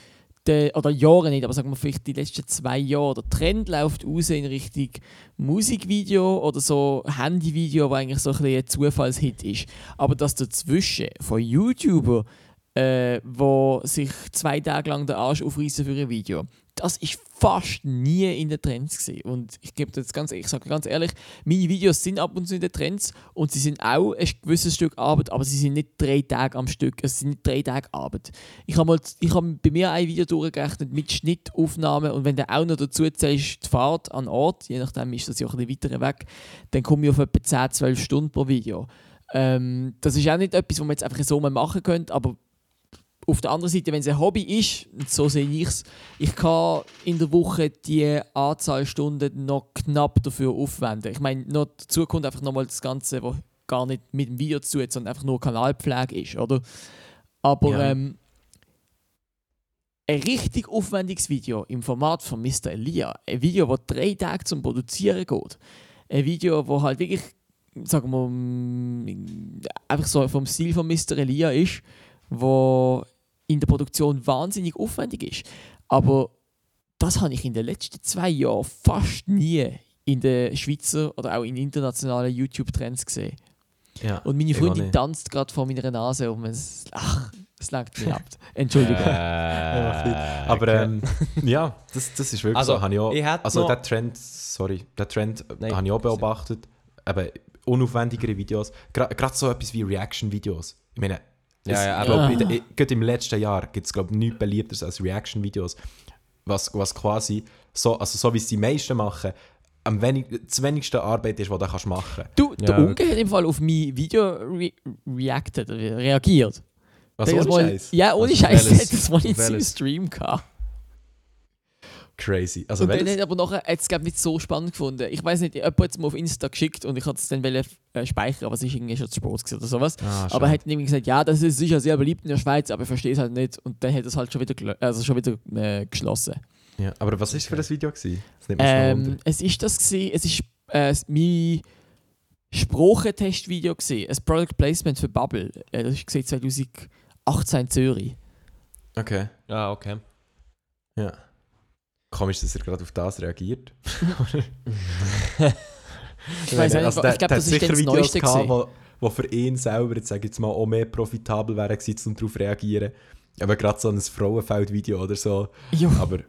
der, oder Jahre nicht, aber sagen wir vielleicht die letzten zwei Jahre, der Trend läuft raus in Richtung Musikvideo oder so Handyvideo, wo eigentlich so ein, ein Zufallshit ist. Aber dass dazwischen von YouTuber, äh, wo sich zwei Tage lang den Arsch aufreißen für ein Video, das ist fast nie in den Trends gesehen. Und ich gebe das ganz, ich sage ganz ehrlich, meine Videos sind ab und zu in den Trends und sie sind auch ein gewisses Stück Arbeit, aber sie sind nicht drei Tage am Stück. Es sind nicht drei Tage Arbeit. Ich habe hab bei mir ein Video durchgerechnet mit Schnittaufnahmen und wenn du auch noch dazu zählst, die Fahrt an Ort, je nachdem ist das ja auch ein bisschen weiter weg, dann komme ich auf etwa 10, 12 Stunden pro Video. Ähm, das ist auch nicht etwas, was man jetzt einfach so mal machen könnte, aber auf der anderen Seite, wenn es ein Hobby ist, so sehe ich es, ich kann in der Woche die Anzahl Stunden noch knapp dafür aufwenden. Ich meine, noch dazu kommt einfach nochmal das Ganze, was gar nicht mit dem Video zu tun hat, sondern einfach nur Kanalpflege ist, oder? Aber Ja. ähm, ein richtig aufwendiges Video im Format von Mr. Elia, ein Video, das drei Tage zum Produzieren geht, ein Video, wo halt wirklich, sagen wir, einfach so vom Stil von Mr. Elia ist, wo in der Produktion wahnsinnig aufwendig ist. Aber das habe ich in den letzten zwei Jahren fast nie in den Schweizer oder auch in internationalen YouTube-Trends gesehen. Ja, Und meine Freundin tanzt gerade vor meiner Nase und es, ach, es langt mich ab. Entschuldigung. Äh, Aber ähm, ja, das, das ist wirklich Also, so. Habe ich auch, ich also der Trend, sorry, der Trend äh, Nein, habe ich auch beobachtet. Eben unaufwendigere Videos. Gerade so etwas wie Reaction-Videos. Ich meine, Ja, es- ja, ich aber- in der- i- gerade im letzten Jahr gibt es, glaube ich, nichts beliebteres als Reaction-Videos. Was, was quasi, so, also so wie es die meisten machen, am wenig, das wenigste Arbeit ist, was du kannst machen Du, der Ja, Unge hat im Fall auf mein Video re reacted, oder reagiert. Hat ohne das Scheiß. Ja, ohne Scheiß. das in seinem welches? Stream gehabt. Crazy. Also und dann hat er aber nachher hat's, glaub, nicht so spannend gefunden. Ich weiß nicht, jemand hat es mir auf Insta geschickt und ich hatte es dann wollen, äh, speichern, aber es ist irgendwie schon zu spät oder sowas. Ah, aber er hat irgendwie gesagt, ja, das ist sicher sehr beliebt in der Schweiz, aber ich verstehe es halt nicht. Und dann hat er es halt schon wieder, gel- also schon wieder äh, geschlossen. ja, aber was ist für das Video gewesen? Das Ähm, es ist das gewesen, es ist äh, mein Sprachentest-Video gewesen, ein Product Placement für Bubble. Äh, das ist gesehen 2018 in Zürich. Okay. Ah, okay. Ja. Komisch, dass er gerade auf das reagiert. Ich weiß nicht, Also ich glaube, das ist das Neueste gehabt, gewesen. wo, wo für ihn selber, jetzt sage ich jetzt mal, auch mehr profitabel wären gewesen, um darauf zu reagieren. Aber gerade so ein Frauenfeld-Video oder so. Ja. Aber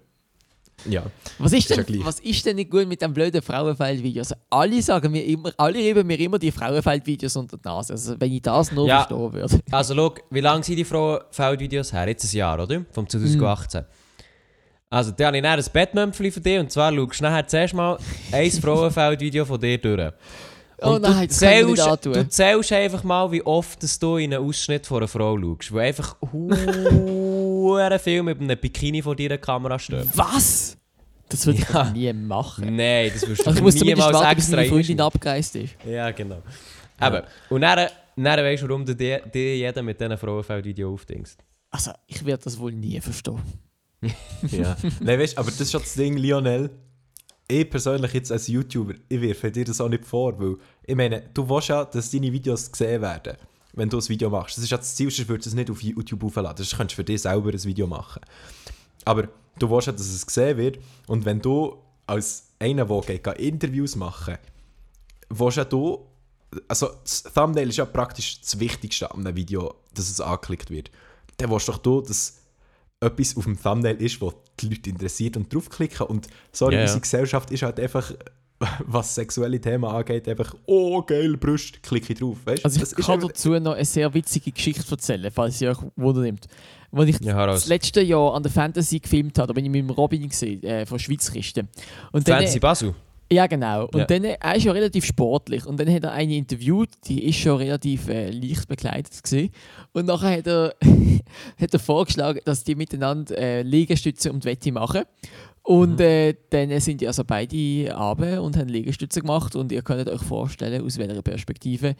ja, Was ist, Ist ja denn, gleich. was ist denn nicht gut mit dem blöden Frauenfeld-Video? Also alle sagen mir immer, alle reiben mir immer die Frauenfeld-Videos unter die Nase. Also wenn ich das nur Ja. verstehen würde. Also, schau, wie lange sind die Frauenfeldvideos her? Jetzt ein Jahr, oder? Vom 2018. Also, dann habe ich dann ein Bettmömpfchen von dir und zwar schaust du nachher zuerst mal ein Frauenfeldvideo von dir durch. Oh Und nein, du zählst, du zählst einfach mal, wie oft dass du in einen Ausschnitt von einer Frau schaust, wo einfach hure viel mit einem Bikini vor deiner Kamera steht. Was? Das würde ich Ja. nie machen. Nein, das wirst du Also ich niemals warten, bis extra meine Freundin abgereist ist. Ja, genau. Und dann, dann weißt du, warum du dir, jeder mit diesen Frauenfeld-Video. Also ich werde das wohl nie verstehen. ja. Nein, weißt, aber das ist schon das Ding, Lionel. Ich persönlich jetzt als YouTuber, ich werfe dir das auch nicht vor, weil ich meine, du willst ja, dass deine Videos gesehen werden, wenn du ein Video machst. Das ist ja das Ziel, sonst würdest du es nicht auf YouTube aufladen. Das könntest du für dich selber ein Video machen. Aber du willst ja, dass es gesehen wird und wenn du als einer, der geht, Interviews machen willst ja du, also das Thumbnail ist ja praktisch das Wichtigste an einem Video, dass es angeklickt wird. Dann willst doch du, dass etwas auf dem Thumbnail ist, was die Leute interessiert und draufklicken. Und sorry, ja. unsere Gesellschaft ist halt einfach, was sexuelle Themen angeht, einfach, oh geil, Brust, klicke ich drauf. Weißt? Also Das ich ist kann dazu noch eine sehr witzige Geschichte erzählen, falls ihr euch wundernimmt. Als ich Ja, heraus. das letzte Jahr an der Fantasy gefilmt habe, da bin ich mit dem Robin gesehen, äh, von Schweizkisten. Dann, Fancy Basel. Ja, genau. Und Ja. dann, er ist ja relativ sportlich. Und dann hat er eine interviewt, die ist schon relativ äh, leicht bekleidet gewesen. Und nachher hat er, hat er vorgeschlagen, dass die miteinander äh, Liegestütze und Wette machen. Und äh, dann sind die also beide runter und haben Liegestütze gemacht. Und ihr könnt euch vorstellen, aus welcher Perspektive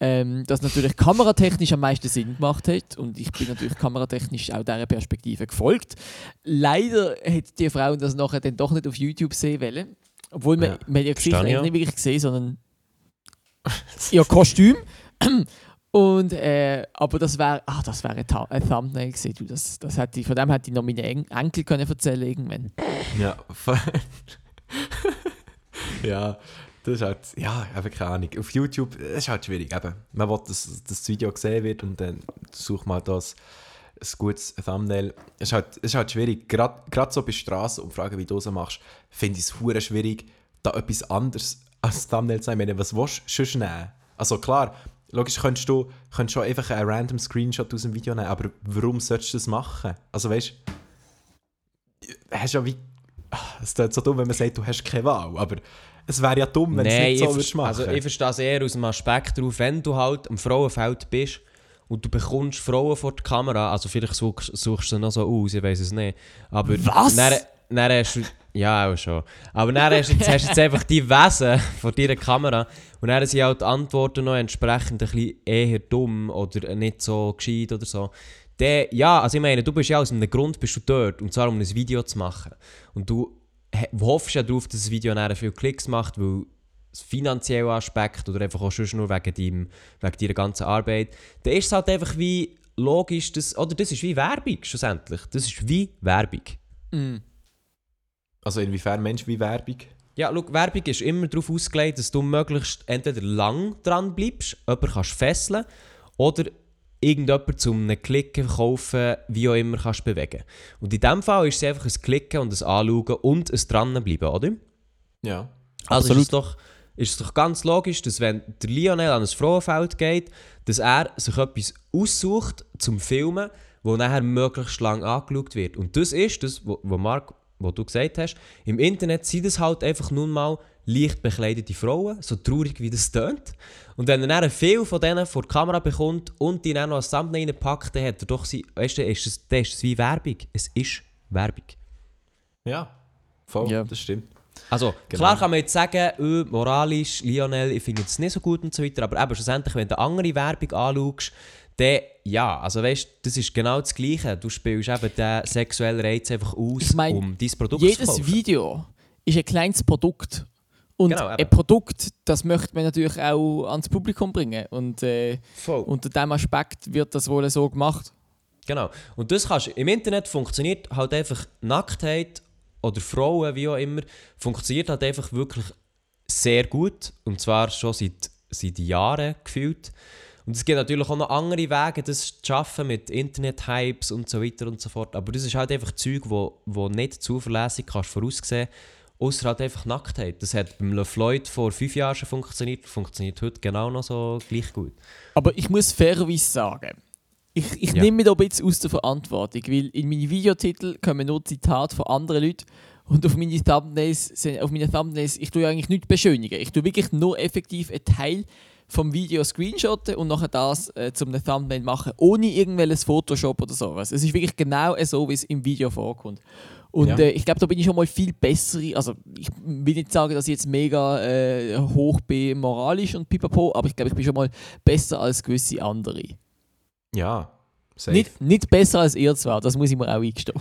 ähm, das natürlich kameratechnisch am meisten Sinn gemacht hat. Und ich bin natürlich kameratechnisch auch dieser Perspektive gefolgt. Leider hat die Frau das nachher dann doch nicht auf YouTube sehen wollen. Obwohl man, Ja. man ihr Gesicht Verstehe ich eigentlich nicht wirklich gesehen, sondern ihr Kostüm. Und, äh, aber das wäre ah, das wär ein, ein Thumbnail gewesen. Du, das, das hätte von dem hätte ich noch meine En Enkel können erzählen irgendwann. Ja, ja, das ist halt, ja, eben keine Ahnung. Auf YouTube ist halt schwierig. Eben. Man will, dass, dass das Video gesehen wird und dann sucht man das ein gutes Thumbnail. Es ist halt, es ist halt schwierig. Gerade so bei Strassenumfragen, wie du so machst, finde ich es hure schwierig, da etwas anderes als Thumbnail zu meine, was willst du sonst nehmen? Also klar, logisch könntest du könntest schon einfach einen random Screenshot aus dem Video nehmen, aber warum solltest du das machen? Also weißt du, hast ja wie. Es ist so dumm, wenn man sagt, du hast keine Wahl, aber es wäre ja dumm, wenn Nein, es nicht so ver- machen. also ich verstehe es eher aus dem Aspekt darauf, wenn du halt am Frauenfeld bist und du bekommst Frauen vor die Kamera, also vielleicht suchst, suchst du sie noch so aus, ich weiß es nicht. Aber Was? Dann, dann hast du, ja auch schon. Aber dann hast, du jetzt- hast jetzt einfach die Wesen vor deiner Kamera und dann sind halt die Antworten noch entsprechend ein bisschen eher dumm oder nicht so gescheit oder so. Der, ja, also ich meine, du bist ja aus einem Grund bist du dort, und zwar um ein Video zu machen. Und du hoffst ja darauf, dass das Video nachher viele Klicks macht, weil das finanzielle Aspekt oder einfach auch schon nur wegen, deinem, wegen deiner ganzen Arbeit, dann ist es halt einfach wie logisch, dass, oder das ist wie Werbung schlussendlich. Das ist wie Werbung. also inwiefern Mensch wie Werbung? Ja, schau, Werbung ist immer darauf ausgelegt, dass du möglichst entweder lang dran bleibst, jemanden kannst fesseln oder irgendjemand zum einem Klicken, Kaufen, wie auch immer kannst bewegen. Und in diesem Fall ist es einfach ein Klicken und ein Anschauen und ein Dranbleiben, oder? Ja. Also Absolut. ist es, doch, ist es doch ganz logisch, dass wenn der Lionel an ein Frauenfeld geht, dass er sich etwas aussucht zum Filmen, wo nachher möglichst lang angeschaut wird. Und das ist das, wo Marc, wo du gesagt hast, im Internet sind es halt einfach nun mal leicht bekleidete Frauen, so traurig wie das tönt. Und wenn er dann viel von denen vor die Kamera bekommt und die dann noch als Thumbnail reinpackt, dann hat er doch sie, weißt du, ist es, ist es wie Werbung. Es ist Werbung. Ja. Voll, Ja. das stimmt. Also, Genau. klar kann man jetzt sagen, öh, moralisch, Lionel, ich finde es nicht so gut und so weiter, aber eben schlussendlich, wenn du andere Werbung anschaust, dann, ja, also weißt du, das ist genau das Gleiche. Du spielst eben den sexuellen Reiz einfach aus, Ich mein, um dein Produkt zu Jedes kaufen. Video ist ein kleines Produkt. Und Genau, ein Produkt, das möchte man natürlich auch ans Publikum bringen. Und äh, unter diesem Aspekt wird das wohl so gemacht. Genau. Und das kannst im Internet funktioniert halt einfach Nacktheit oder Frauen, wie auch immer, funktioniert halt einfach wirklich sehr gut. Und zwar schon seit, seit Jahren gefühlt. Und es gibt natürlich auch noch andere Wege, das zu schaffen mit Internet-Hypes und so weiter und so fort. Aber das ist halt einfach Zeug, wo, wo nicht zuverlässig kannst voraussehen Außer halt einfach Nacktheit. Das hat beim LeFloid vor fünf Jahren schon funktioniert, funktioniert heute genau noch so gleich gut. Aber ich muss fairerweise sagen, ich, ich Ja. nehme mich da ein bisschen aus der Verantwortung, weil in meine Videotitel kommen nur Zitate von anderen Leuten und auf meine Thumbnails, auf meine Thumbnails ich tue eigentlich nichts beschönigen. Ich tue wirklich nur effektiv einen Teil vom Video screenshotten und nachher das äh, zum Thumbnail machen, ohne irgendwelches Photoshop oder sowas. Es ist wirklich genau so, wie es im Video vorkommt. Und Ja. äh, ich glaube, da bin ich schon mal viel besser. Also, ich will nicht sagen, dass ich jetzt mega äh, hoch bin moralisch und pipapo, aber ich glaube, ich bin schon mal besser als gewisse andere. Ja. Safe. Nicht, nicht besser als ihr zwar, das muss ich mir auch eingestehen.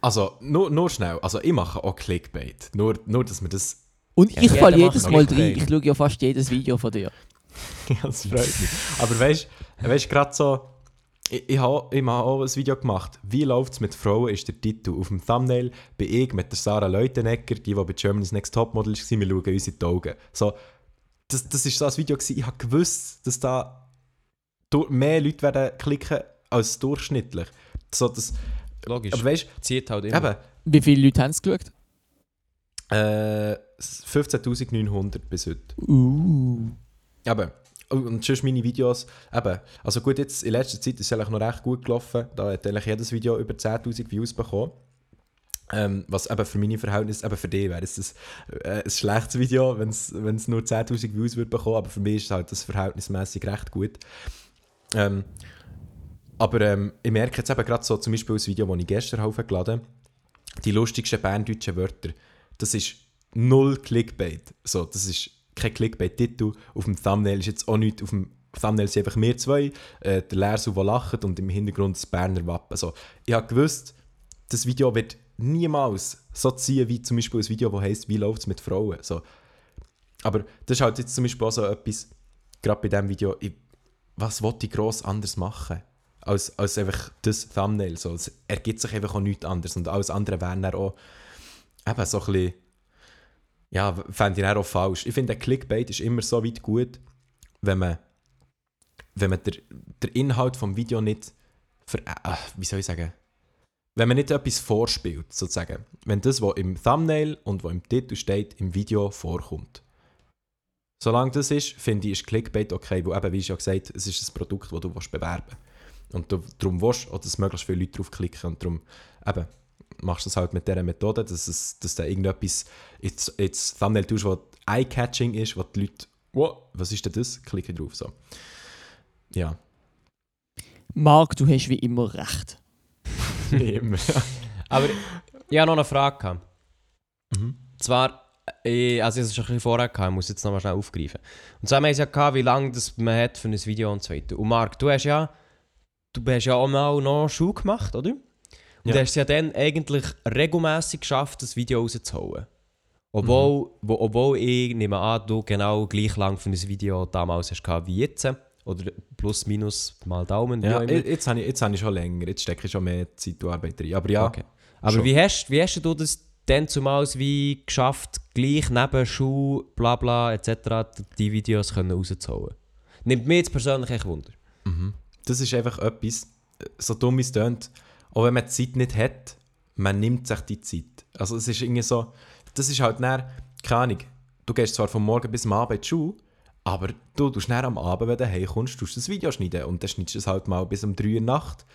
Also, nur, nur schnell. Also, ich mache auch Clickbait. Nur, nur dass wir das. Und Ja, ich jeder falle jedes Mal rein. Ich schaue ja fast jedes Video von dir. ja, das freut mich. Aber weißt du, gerade so. Ich, ich habe ich hab auch ein Video gemacht. Wie läuft es mit Frauen? Ist der Titel. Auf dem Thumbnail bin ich mit der Sarah Leutenegger, die, die bei Germany's Next Topmodel war. Wir schauen uns in die Augen. So, das, das ist so ein Video, gewesen, ich habe gewusst, dass da mehr Leute werden klicken als durchschnittlich. So, das, Logisch. aber weißt zieht halt immer. eben, Wie viele Leute haben es geschaut? äh, 15.900 bis heute. Uh. Eben. Und sonst meine Videos, eben, also gut, jetzt in letzter Zeit ist es eigentlich noch recht gut gelaufen. Da hat eigentlich jedes Video über 10'000 Views bekommen. Ähm, was eben für meine Verhältnisse, eben für dich wäre es ein, äh, ein schlechtes Video, wenn es nur 10'000 Views würde bekommen, aber für mich ist es halt das verhältnismäßig recht gut. Ähm, aber ähm, ich merke jetzt eben gerade so, zum Beispiel das Video, das ich gestern hochgeladen habe, die lustigsten berndeutschen Wörter, das ist null Clickbait. So, das ist kein Clickbait-Titel. Auf dem Thumbnail ist jetzt auch nichts. Auf dem Thumbnail sind einfach wir zwei, äh, der Lersu, der lacht und im Hintergrund das Berner Wappen. Also, ich habe gewusst, das Video wird niemals so ziehen wie zum Beispiel ein Video, das heisst, wie läuft es mit Frauen. So. Aber das ist halt jetzt zum Beispiel auch so etwas, gerade bei diesem Video, ich, was wollte ich gross anders machen? Als, als einfach das Thumbnail. So. Es ergibt sich einfach auch nichts anderes. Und alles andere wäre dann auch eben so ein bisschen, ja, fände ich dann auch falsch. Ich finde, ein Clickbait ist immer so weit gut, wenn man, wenn man der, der Inhalt vom Video nicht ver, äh, wie soll ich sagen, wenn man nicht etwas vorspielt, sozusagen, wenn das, was im Thumbnail und was im Titel steht, im Video vorkommt. Solange das ist, finde ich, ist Clickbait okay, weil eben, wie ich ja gesagt es ist ein Produkt, das du willst bewerben willst. Und du, darum willst du, dass möglichst viele Leute draufklicken und darum eben, machst du das halt mit dieser Methode, dass, es, dass du irgendetwas ins, ins Thumbnail tust, was eye-catching ist, wo die Leute, wow, was ist denn das? Klicken drauf, so. Ja. Marc, du hast wie immer recht. Immer. Aber ich habe noch eine Frage. Mhm. Zwar, ich, also ich habe es schon ein bisschen vorher gehabt, ich muss jetzt nochmal schnell aufgreifen. Und zwar haben wir es ja gehabt, wie lange das man hat für ein Video und so weiter. Und Marc, du hast ja, du hast ja auch mal noch Schule gemacht, oder? Und Ja. du hast es ja dann eigentlich regelmäßig geschafft, das Video rauszuholen. Obwohl, wo, obwohl ich nehme an, du genau gleich lang für ein Video damals hast gehabt wie jetzt. Oder plus, minus, mal Daumen, Ja, jetzt habe ich, jetzt habe ich schon länger, jetzt stecke ich schon mehr Zeit und Arbeit rein. Aber ja, Okay. Aber schon. wie hast, wie hast du das denn zumals wie geschafft, gleich neben Schuh, bla bla etc. die Videos können rauszuholen? Nimmt mir jetzt persönlich echt Wunder. das ist einfach etwas, so dumm es tönt, auch wenn man die Zeit nicht hat, man nimmt sich die Zeit. Also es ist irgendwie so, das ist halt näher, keine Ahnung, du gehst zwar vom Morgen bis am Abend in die Schule, aber du tust näher am Abend, wenn du heimkommst, tust das Video schneiden und dann schneidest du es halt mal bis um 3 Uhr Nacht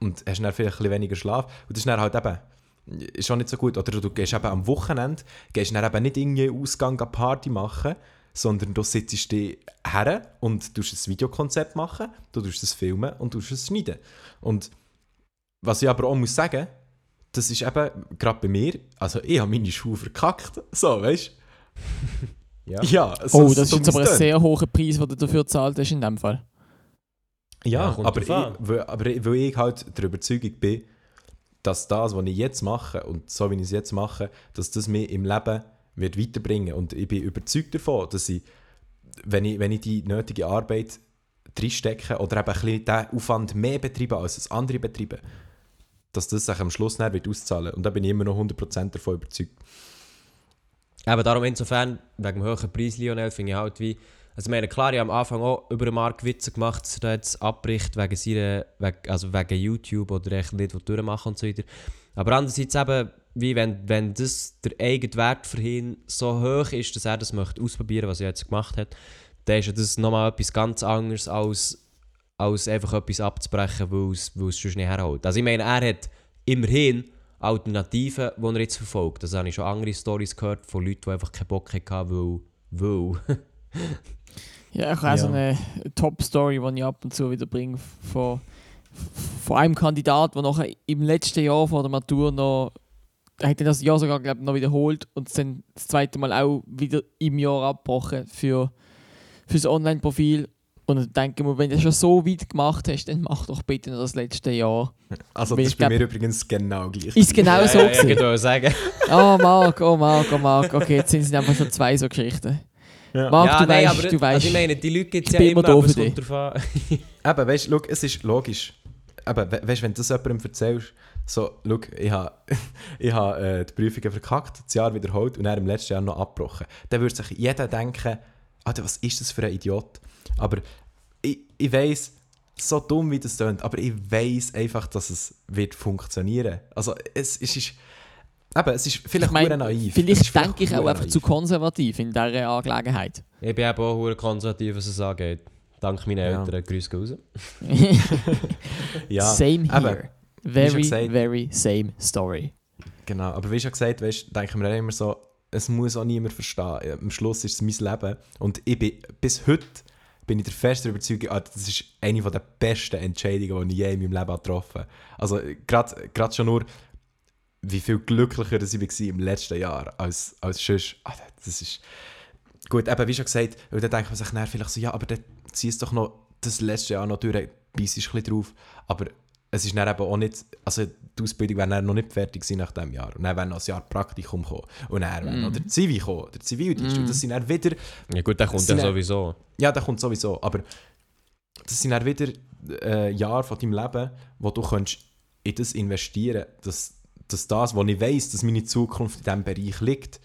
und hast dann vielleicht ein bisschen weniger Schlaf und das ist dann halt eben ist auch nicht so gut. Oder du gehst eben am Wochenende, gehst dann eben nicht irgendwie einen Ausgang eine Party machen, sondern du sitzt dich her und tust ein Videokonzept machen, du tust es filmen und tust es schneiden. Und was ich aber auch muss sagen, das ist eben, gerade bei mir, also ich habe meine Schuhe verkackt, so, weißt du? Ja. Ja, so- Oh, so das ist dumm jetzt aber ein sehr hoher Preis, den du dafür gezahlt hast in dem Fall. Ja, Ja, aber, ich, weil, aber ich- weil ich halt der Überzeugung bin, dass das, was ich jetzt mache und so wie ich es jetzt mache, dass das mich im Leben wird weiterbringen Und ich bin überzeugt davon, dass ich, wenn ich, wenn ich die nötige Arbeit reinstecke oder eben ein bisschen diesen Aufwand mehr betreibe als das andere betreibe, dass das sich am Schluss dann wird auszahlen Und da bin ich immer noch 100% davon überzeugt. Eben darum insofern, wegen dem hohen Preis, Lionel, finde ich halt wie... Also meine, klar, ich habe am Anfang auch über den Markt Witze gemacht, dass er jetzt abbricht wegen, seiner, wegen, also wegen YouTube oder echt nicht durchmachen und so weiter. Aber andererseits eben, wie wenn, wenn das der eigene Wert für ihn so hoch ist, dass er das möchte ausprobieren, was er jetzt gemacht hat, dann ist das nochmal etwas ganz anderes als, als einfach etwas abzubrechen, weil es, weil es sonst nicht herholt. Also ich meine, er hat immerhin Alternativen, die er jetzt verfolgt. Also habe ich schon andere Stories gehört von Leuten, die einfach keinen Bock hatten, weil... weil. Ja, ich habe auch so eine Top-Story, die ich ab und zu wieder bringe, von, von einem Kandidat, der nachher im letzten Jahr vor der Matur noch, er hat das Jahr sogar glaub, noch wiederholt und es dann das zweite Mal auch wieder im Jahr abgebrochen für, für das Online-Profil. Und dann denke ich mir, wenn du das schon so weit gemacht hast, dann mach doch bitte noch das letzte Jahr. Also Weil das ich ist bei glaub- mir übrigens genau gleich. Ist genau Ja, so ja, ja, gewesen. ich sagen. Oh Marc, oh Marc, oh Marc. Okay, jetzt sind es einfach schon zwei so Geschichten. Ja. Marc, ja, du nein, weißt, aber du weißt. Also ich meine, die Leute gibt es ja immer da aber es kommt darauf an. Eben, weißt du, es ist logisch. Eben, we weißt, wenn du das jemandem erzählst, so, schau, ich habe ich ha, äh, die Prüfungen verkackt, das Jahr wiederholt und dann im letzten Jahr noch abgebrochen. Dann würde sich jeder denken, Alter, was ist das für ein Idiot? Aber ich, ich weiss, so dumm wie das klingt, aber ich weiss einfach, dass es wird funktionieren. Also es, es ist, eben, es ist vielleicht Ich mein, naiv. Vielleicht denke ich auch hure einfach naiv. zu konservativ in dieser Angelegenheit. Ich bin eben auch konservativ, was es angeht. Dank meinen Ja. Eltern. Gehen raus. Ja, same here. Very, gesagt- very same story. Genau, aber wie schon gesagt, weißt, denken wir immer so, es muss auch niemand verstehen. Am Schluss ist es mein Leben und ich bin, bis heute bin ich der festen Überzeugung, ah, das ist eine der besten Entscheidungen, die ich je in meinem Leben getroffen habe. Also gerade schon nur, wie viel glücklicher dass ich war im letzten Jahr als, als sonst. Ah, das ist... Gut, eben wie schon gesagt, und dann denkt man sich dann vielleicht so, ja, aber dann zieh es doch noch das letzte Jahr noch durch, beißt ein bisschen drauf. Aber es ist dann eben auch nicht, also die Ausbildung wäre noch nicht fertig gewesen nach diesem Jahr. Und dann wäre noch ein Jahr Praktikum gekommen. Und dann wäre noch der Zivi gekommen, der Zivildienst. Und das sind dann wieder, Ja gut, der kommt ja sowieso. ja, der kommt sowieso, aber das sind dann wieder äh, Jahre von deinem Leben, wo du kannst in das investieren dass, dass das, wo ich weiss, dass meine Zukunft in diesem Bereich liegt,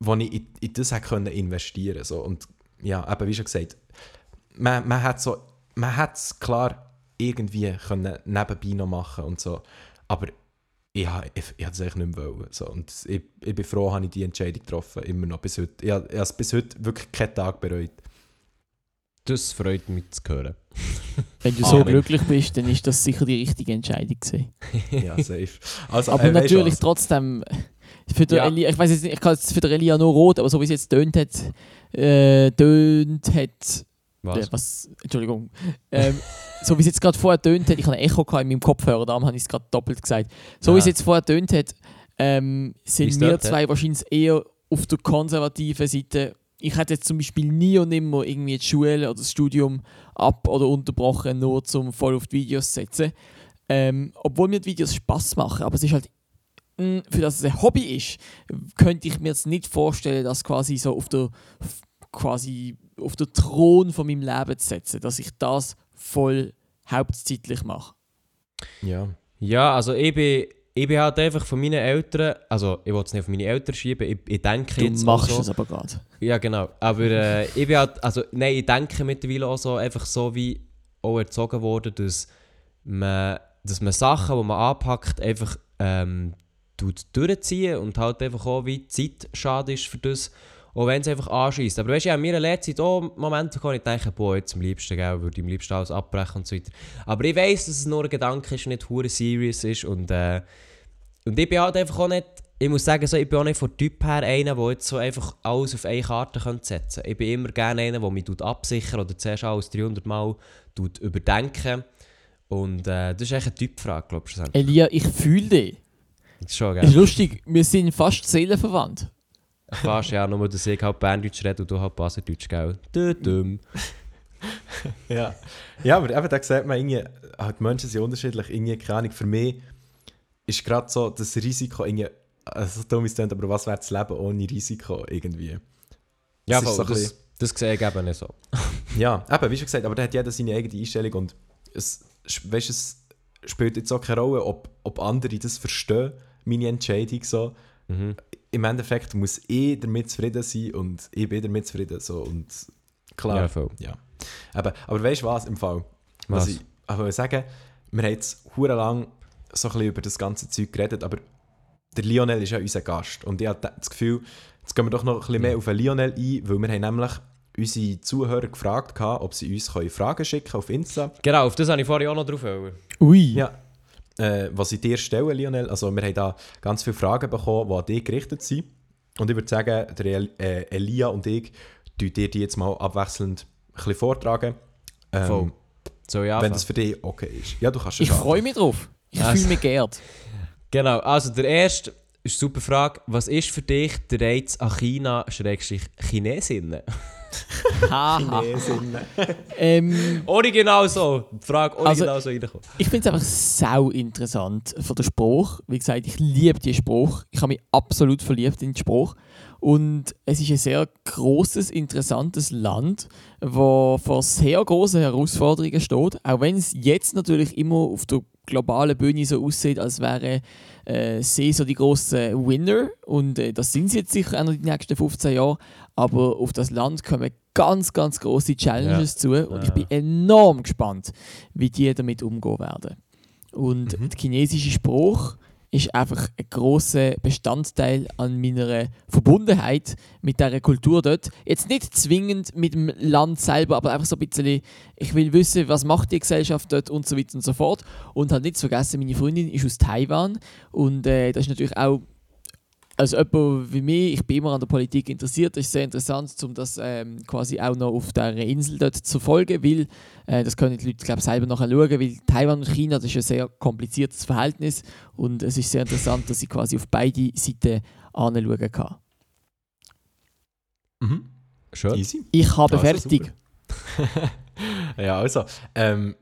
wo ich in, in das hätte können investieren so Und ja, eben wie schon gesagt, man, man hat so, man hat es klar, irgendwie können nebenbei noch machen und so. Aber ich, ich, ich habe es eigentlich nicht mehr wollen. So. Und ich, ich bin froh, habe ich die Entscheidung getroffen, immer noch bis heute. Ich habe es bis heute wirklich keinen Tag bereut. Das freut mich zu hören. Wenn du so glücklich bist, dann ist das sicher die richtige Entscheidung gewesen. Ja, safe. Also, Aber äh, natürlich was? trotzdem, für den Ja. Elia, ich weiß jetzt nicht, ich kann jetzt für den Elia nur rot, aber so wie es jetzt tönt hat, äh, tönt hat, Was? Äh, was Entschuldigung, ähm, so wie es jetzt gerade vorher tönt hat, ich habe ein Echo in meinem Kopfhörer, darum habe ich es gerade doppelt gesagt. So wie es jetzt vorher tönt hat, ähm, sind wir zwei wahrscheinlich eher auf der konservativen Seite. Ich hätte jetzt zum Beispiel nie und nimmer irgendwie die Schule oder das Studium ab- oder unterbrochen, nur zum voll auf die Videos zu setzen. Ähm, obwohl mir die Videos Spaß machen, aber es ist halt, mh, für das es ein Hobby ist, könnte ich mir jetzt nicht vorstellen, das quasi so auf der quasi auf den Thron von meinem Leben zu setzen, dass ich das voll hauptzeitlich mache. Ja. Ja, also bin, ich bin halt einfach von meinen Eltern, also ich will es nicht auf meine Eltern schieben, ich, ich denke Du jetzt machst auch so, es aber gerade. Ja, genau. Aber äh, ich bin halt, also nein, ich denke mittlerweile auch so, einfach so wie auch erzogen wurde, dass man, dass man Sachen, die man anpackt, einfach ähm, tut durchziehen und halt einfach auch wie Zeit schade ist für das, auch wenn es einfach anschießt. Aber weißt du, habe in meiner Lehrzeit auch Momente wo ich denke, boah, jetzt am liebsten, gell, würde ich am liebsten alles abbrechen und so weiter. Aber ich weiß, dass es nur ein Gedanke ist und nicht hure serious ist und äh, und ich bin halt einfach auch nicht, ich muss sagen, so, ich bin auch nicht von Typ her einer, der jetzt so einfach alles auf eine Karte könnte setzen könnte. Ich bin immer gerne einer, der mich tut absichern oder zuerst alles 300 Mal tut überdenken. Und äh, das ist echt eine Typfrage, glaube ich. Elia, ich fühle dich. Das ist schon Es ist geil. lustig, wir sind fast seelenverwandt. Fast ja, nur dass ich halt Berndeutsch rede und du halt Baseldeutsch, gell? Dumm. Ja. ja, aber eben, da sieht man irgendwie, halt, die Menschen sind unterschiedlich. Irgendwie, keine Ahnung, für mich ist gerade so das Risiko irgendwie, also dumm ist es aber was wäre das Leben ohne Risiko irgendwie? Ja, Das ist voll, so das, das sehe ich eben nicht so. Ja, eben, wie schon gesagt, aber da hat jeder seine eigene Einstellung und es, weißt, es spielt jetzt auch keine Rolle, ob, ob andere das verstehen, meine Entscheidung so. Mhm. Im Endeffekt muss ich damit zufrieden sein und ich bin damit zufrieden so und klar. Ja, voll. Ja. Aber, aber weißt du was im Fall? Was, Was? ich wollte sagen wir haben jetzt lang so ein bisschen über das ganze Zeug geredet, aber der Lionel ist ja unser Gast und ich habe das Gefühl, jetzt gehen wir doch noch ein bisschen mehr auf den Lionel ein, weil wir haben nämlich unsere Zuhörer gefragt, gehabt, ob sie uns können Fragen schicken auf Insta. Genau, auf das habe ich vorhin auch noch drauf wollen. Ui. Ja. Äh, was sie dir stellen, Lionel, also wir haben da ganz viele Fragen bekommen, die an dich gerichtet sind. Und ich würde sagen, der El äh, Elia und ich tun dir die jetzt mal abwechselnd ein bisschen vortragen. Ähm, Voll. So, ja. wenn das für dich okay ist. Ja, du kannst Ich schon freue mich drauf. Ich Also- fühle mich geehrt. Genau, also der erste ist eine super Frage. Was ist für dich der Reiz an China-Chinesinnen? Haha. Chinesinnen. ähm, Original so. Die Frage Also- original so reinkommen. ich finde es einfach sau interessant von der Spruch. Wie gesagt, ich liebe die Spruch. Ich habe mich absolut verliebt in den Spruch. Und es ist ein sehr großes, interessantes Land, wo vor sehr großen Herausforderungen steht. Auch wenn es jetzt natürlich immer auf der globalen Bühne so aussieht, als wäre äh, sie so die großen Winner. Und äh, das sind sie jetzt sicher auch noch die nächsten 15 Jahre. Aber auf das Land kommen ganz, ganz große Challenges zu. Und ich Ja. bin enorm gespannt, wie die damit umgehen werden. Und Mhm. der chinesische Spruch ist einfach ein großer Bestandteil an meiner Verbundenheit mit dieser Kultur dort. Jetzt nicht zwingend mit dem Land selber, aber einfach so ein bisschen, ich will wissen, was macht die Gesellschaft dort und so weiter und so fort. Und halt nicht zu vergessen, meine Freundin ist aus Taiwan und äh, das ist natürlich auch also jemand wie mich, ich bin immer an der Politik interessiert, das ist sehr interessant, um das ähm, quasi auch noch auf dieser Insel dort zu verfolgen, weil äh, das können die Leute glaub, selber nachher schauen, weil Taiwan und China, das ist ein sehr kompliziertes Verhältnis und es ist sehr interessant, dass ich quasi auf beide Seiten anschauen kann. Mhm. Schön. Easy. Ich habe Also, fertig. ja, also, ähm,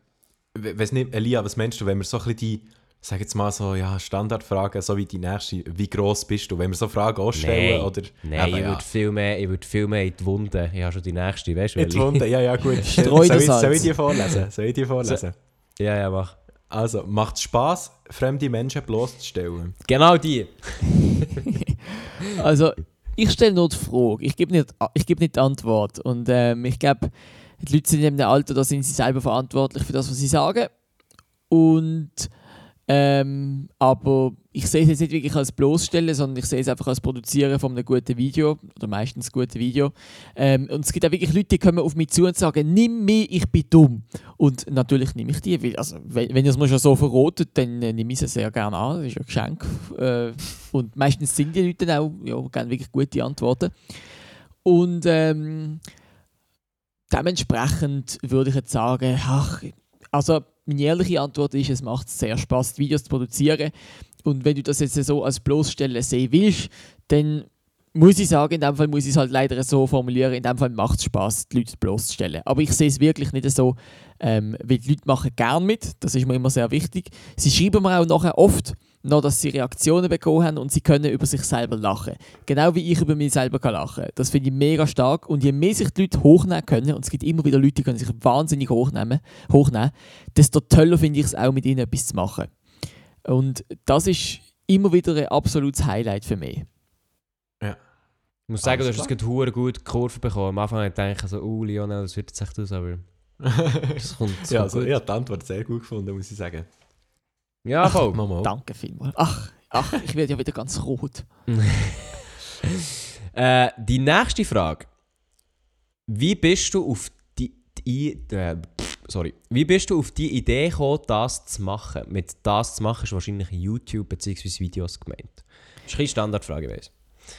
we- weiss nicht, Elia, was meinst du, wenn wir so ein bisschen die, sag jetzt mal so, ja, Standardfragen, so wie die nächste, wie gross bist du, wenn wir so Fragen auch stellen, Nein. oder? Nein, Eben, ich ja. würde viel, mehr- ich viel mehr in die Wunde. Ich habe schon die nächste, weißt du? In die Wunde, ja, ja, gut. Streu soll, das ich, soll ich die vorlesen? Soll ich die vorlesen? Ja, ja, mach. Also, macht es Spass, fremde Menschen bloßzustellen? Genau die. Also, ich stelle nur die Frage, ich gebe nicht, ich gebe nicht die Antwort. Und ähm, ich glaube, die Leute sind in einem Alter, da sind sie selber verantwortlich für das, was sie sagen. Und ähm, aber ich sehe es jetzt nicht wirklich als bloßstellen, sondern ich sehe es einfach als Produzieren von einem guten Video oder meistens guten Video. Ähm, und es gibt auch wirklich Leute, die kommen auf mich zu und sagen, nimm mich, ich bin dumm. Und natürlich nehme ich die, weil also, wenn, wenn ihr es mir schon so verrotet, dann äh, nehme ich sie sehr gerne an. Das ist ein Geschenk. Äh, und meistens sind die Leute dann auch ja, gerne wirklich gute Antworten. Und ähm, dementsprechend würde ich jetzt sagen, ach, also meine ehrliche Antwort ist, es macht sehr Spaß, Videos zu produzieren. Und wenn du das jetzt so als bloßstellen sehen willst, dann muss ich sagen, in dem Fall muss ich es halt leider so formulieren, in dem Fall macht es Spaß, die Leute bloßzustellen. Aber ich sehe es wirklich nicht so, ähm, weil die Leute machen gern mit, das ist mir immer sehr wichtig. Sie schreiben mir auch nachher oft, noch, dass sie Reaktionen bekommen haben und sie können über sich selber lachen. Genau wie ich über mich selber kann lachen Das finde ich mega stark. Und je mehr sich die Leute hochnehmen können, und es gibt immer wieder Leute, die können sich wahnsinnig hochnehmen, hochnehmen desto toller finde ich es auch, mit ihnen etwas zu machen. Und das ist immer wieder ein absolutes Highlight für mich. Ja. Ich muss sagen, Alles du hast jetzt gerade gut die Kurve bekommen. Am Anfang habe ich gedacht, so, oh Lionel, das wird jetzt echt aus, aber das kommt, das ja, kommt also, gut. ich habe die Antwort sehr gut gefunden, muss ich sagen. Ja, voll. Nochmal. Danke vielmals. Ach, ach, ich werde ja wieder ganz rot. Äh, die nächste Frage. Wie bist du auf die, die äh, sorry. Wie bist du auf die Idee gekommen, das zu machen? Mit das zu machen ist wahrscheinlich YouTube bzw. Videos gemeint. Das ist eine Standardfrage, weiss.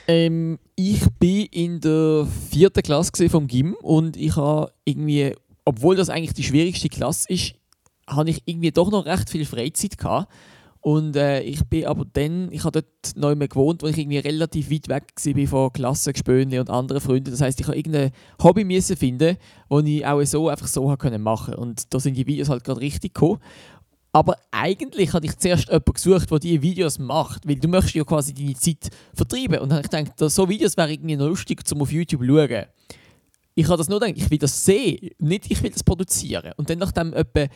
Ähm, ich bin in der vierten Klasse gewesen vom Gym und ich habe irgendwie, obwohl das eigentlich die schwierigste Klasse ist, habe ich irgendwie doch noch recht viel Freizeit gehabt. Und äh, ich bin aber dann, ich habe dort neu mehr gewohnt, wo ich irgendwie relativ weit weg war von Klassengespönen und anderen Freunden. Das heißt, ich habe irgendein Hobby müssen finden, das ich auch so einfach so machen. Und da sind die Videos halt gerade richtig gekommen. Aber eigentlich hatte ich zuerst jemanden gesucht, der diese Videos macht, weil du möchtest ja quasi deine Zeit vertreiben. Und dann habe ich gedacht, so Videos wäre irgendwie lustig, um auf YouTube zu schauen. Ich habe das nur gedacht, ich will das sehen, nicht ich will das produzieren. Und dann nachdem etwa,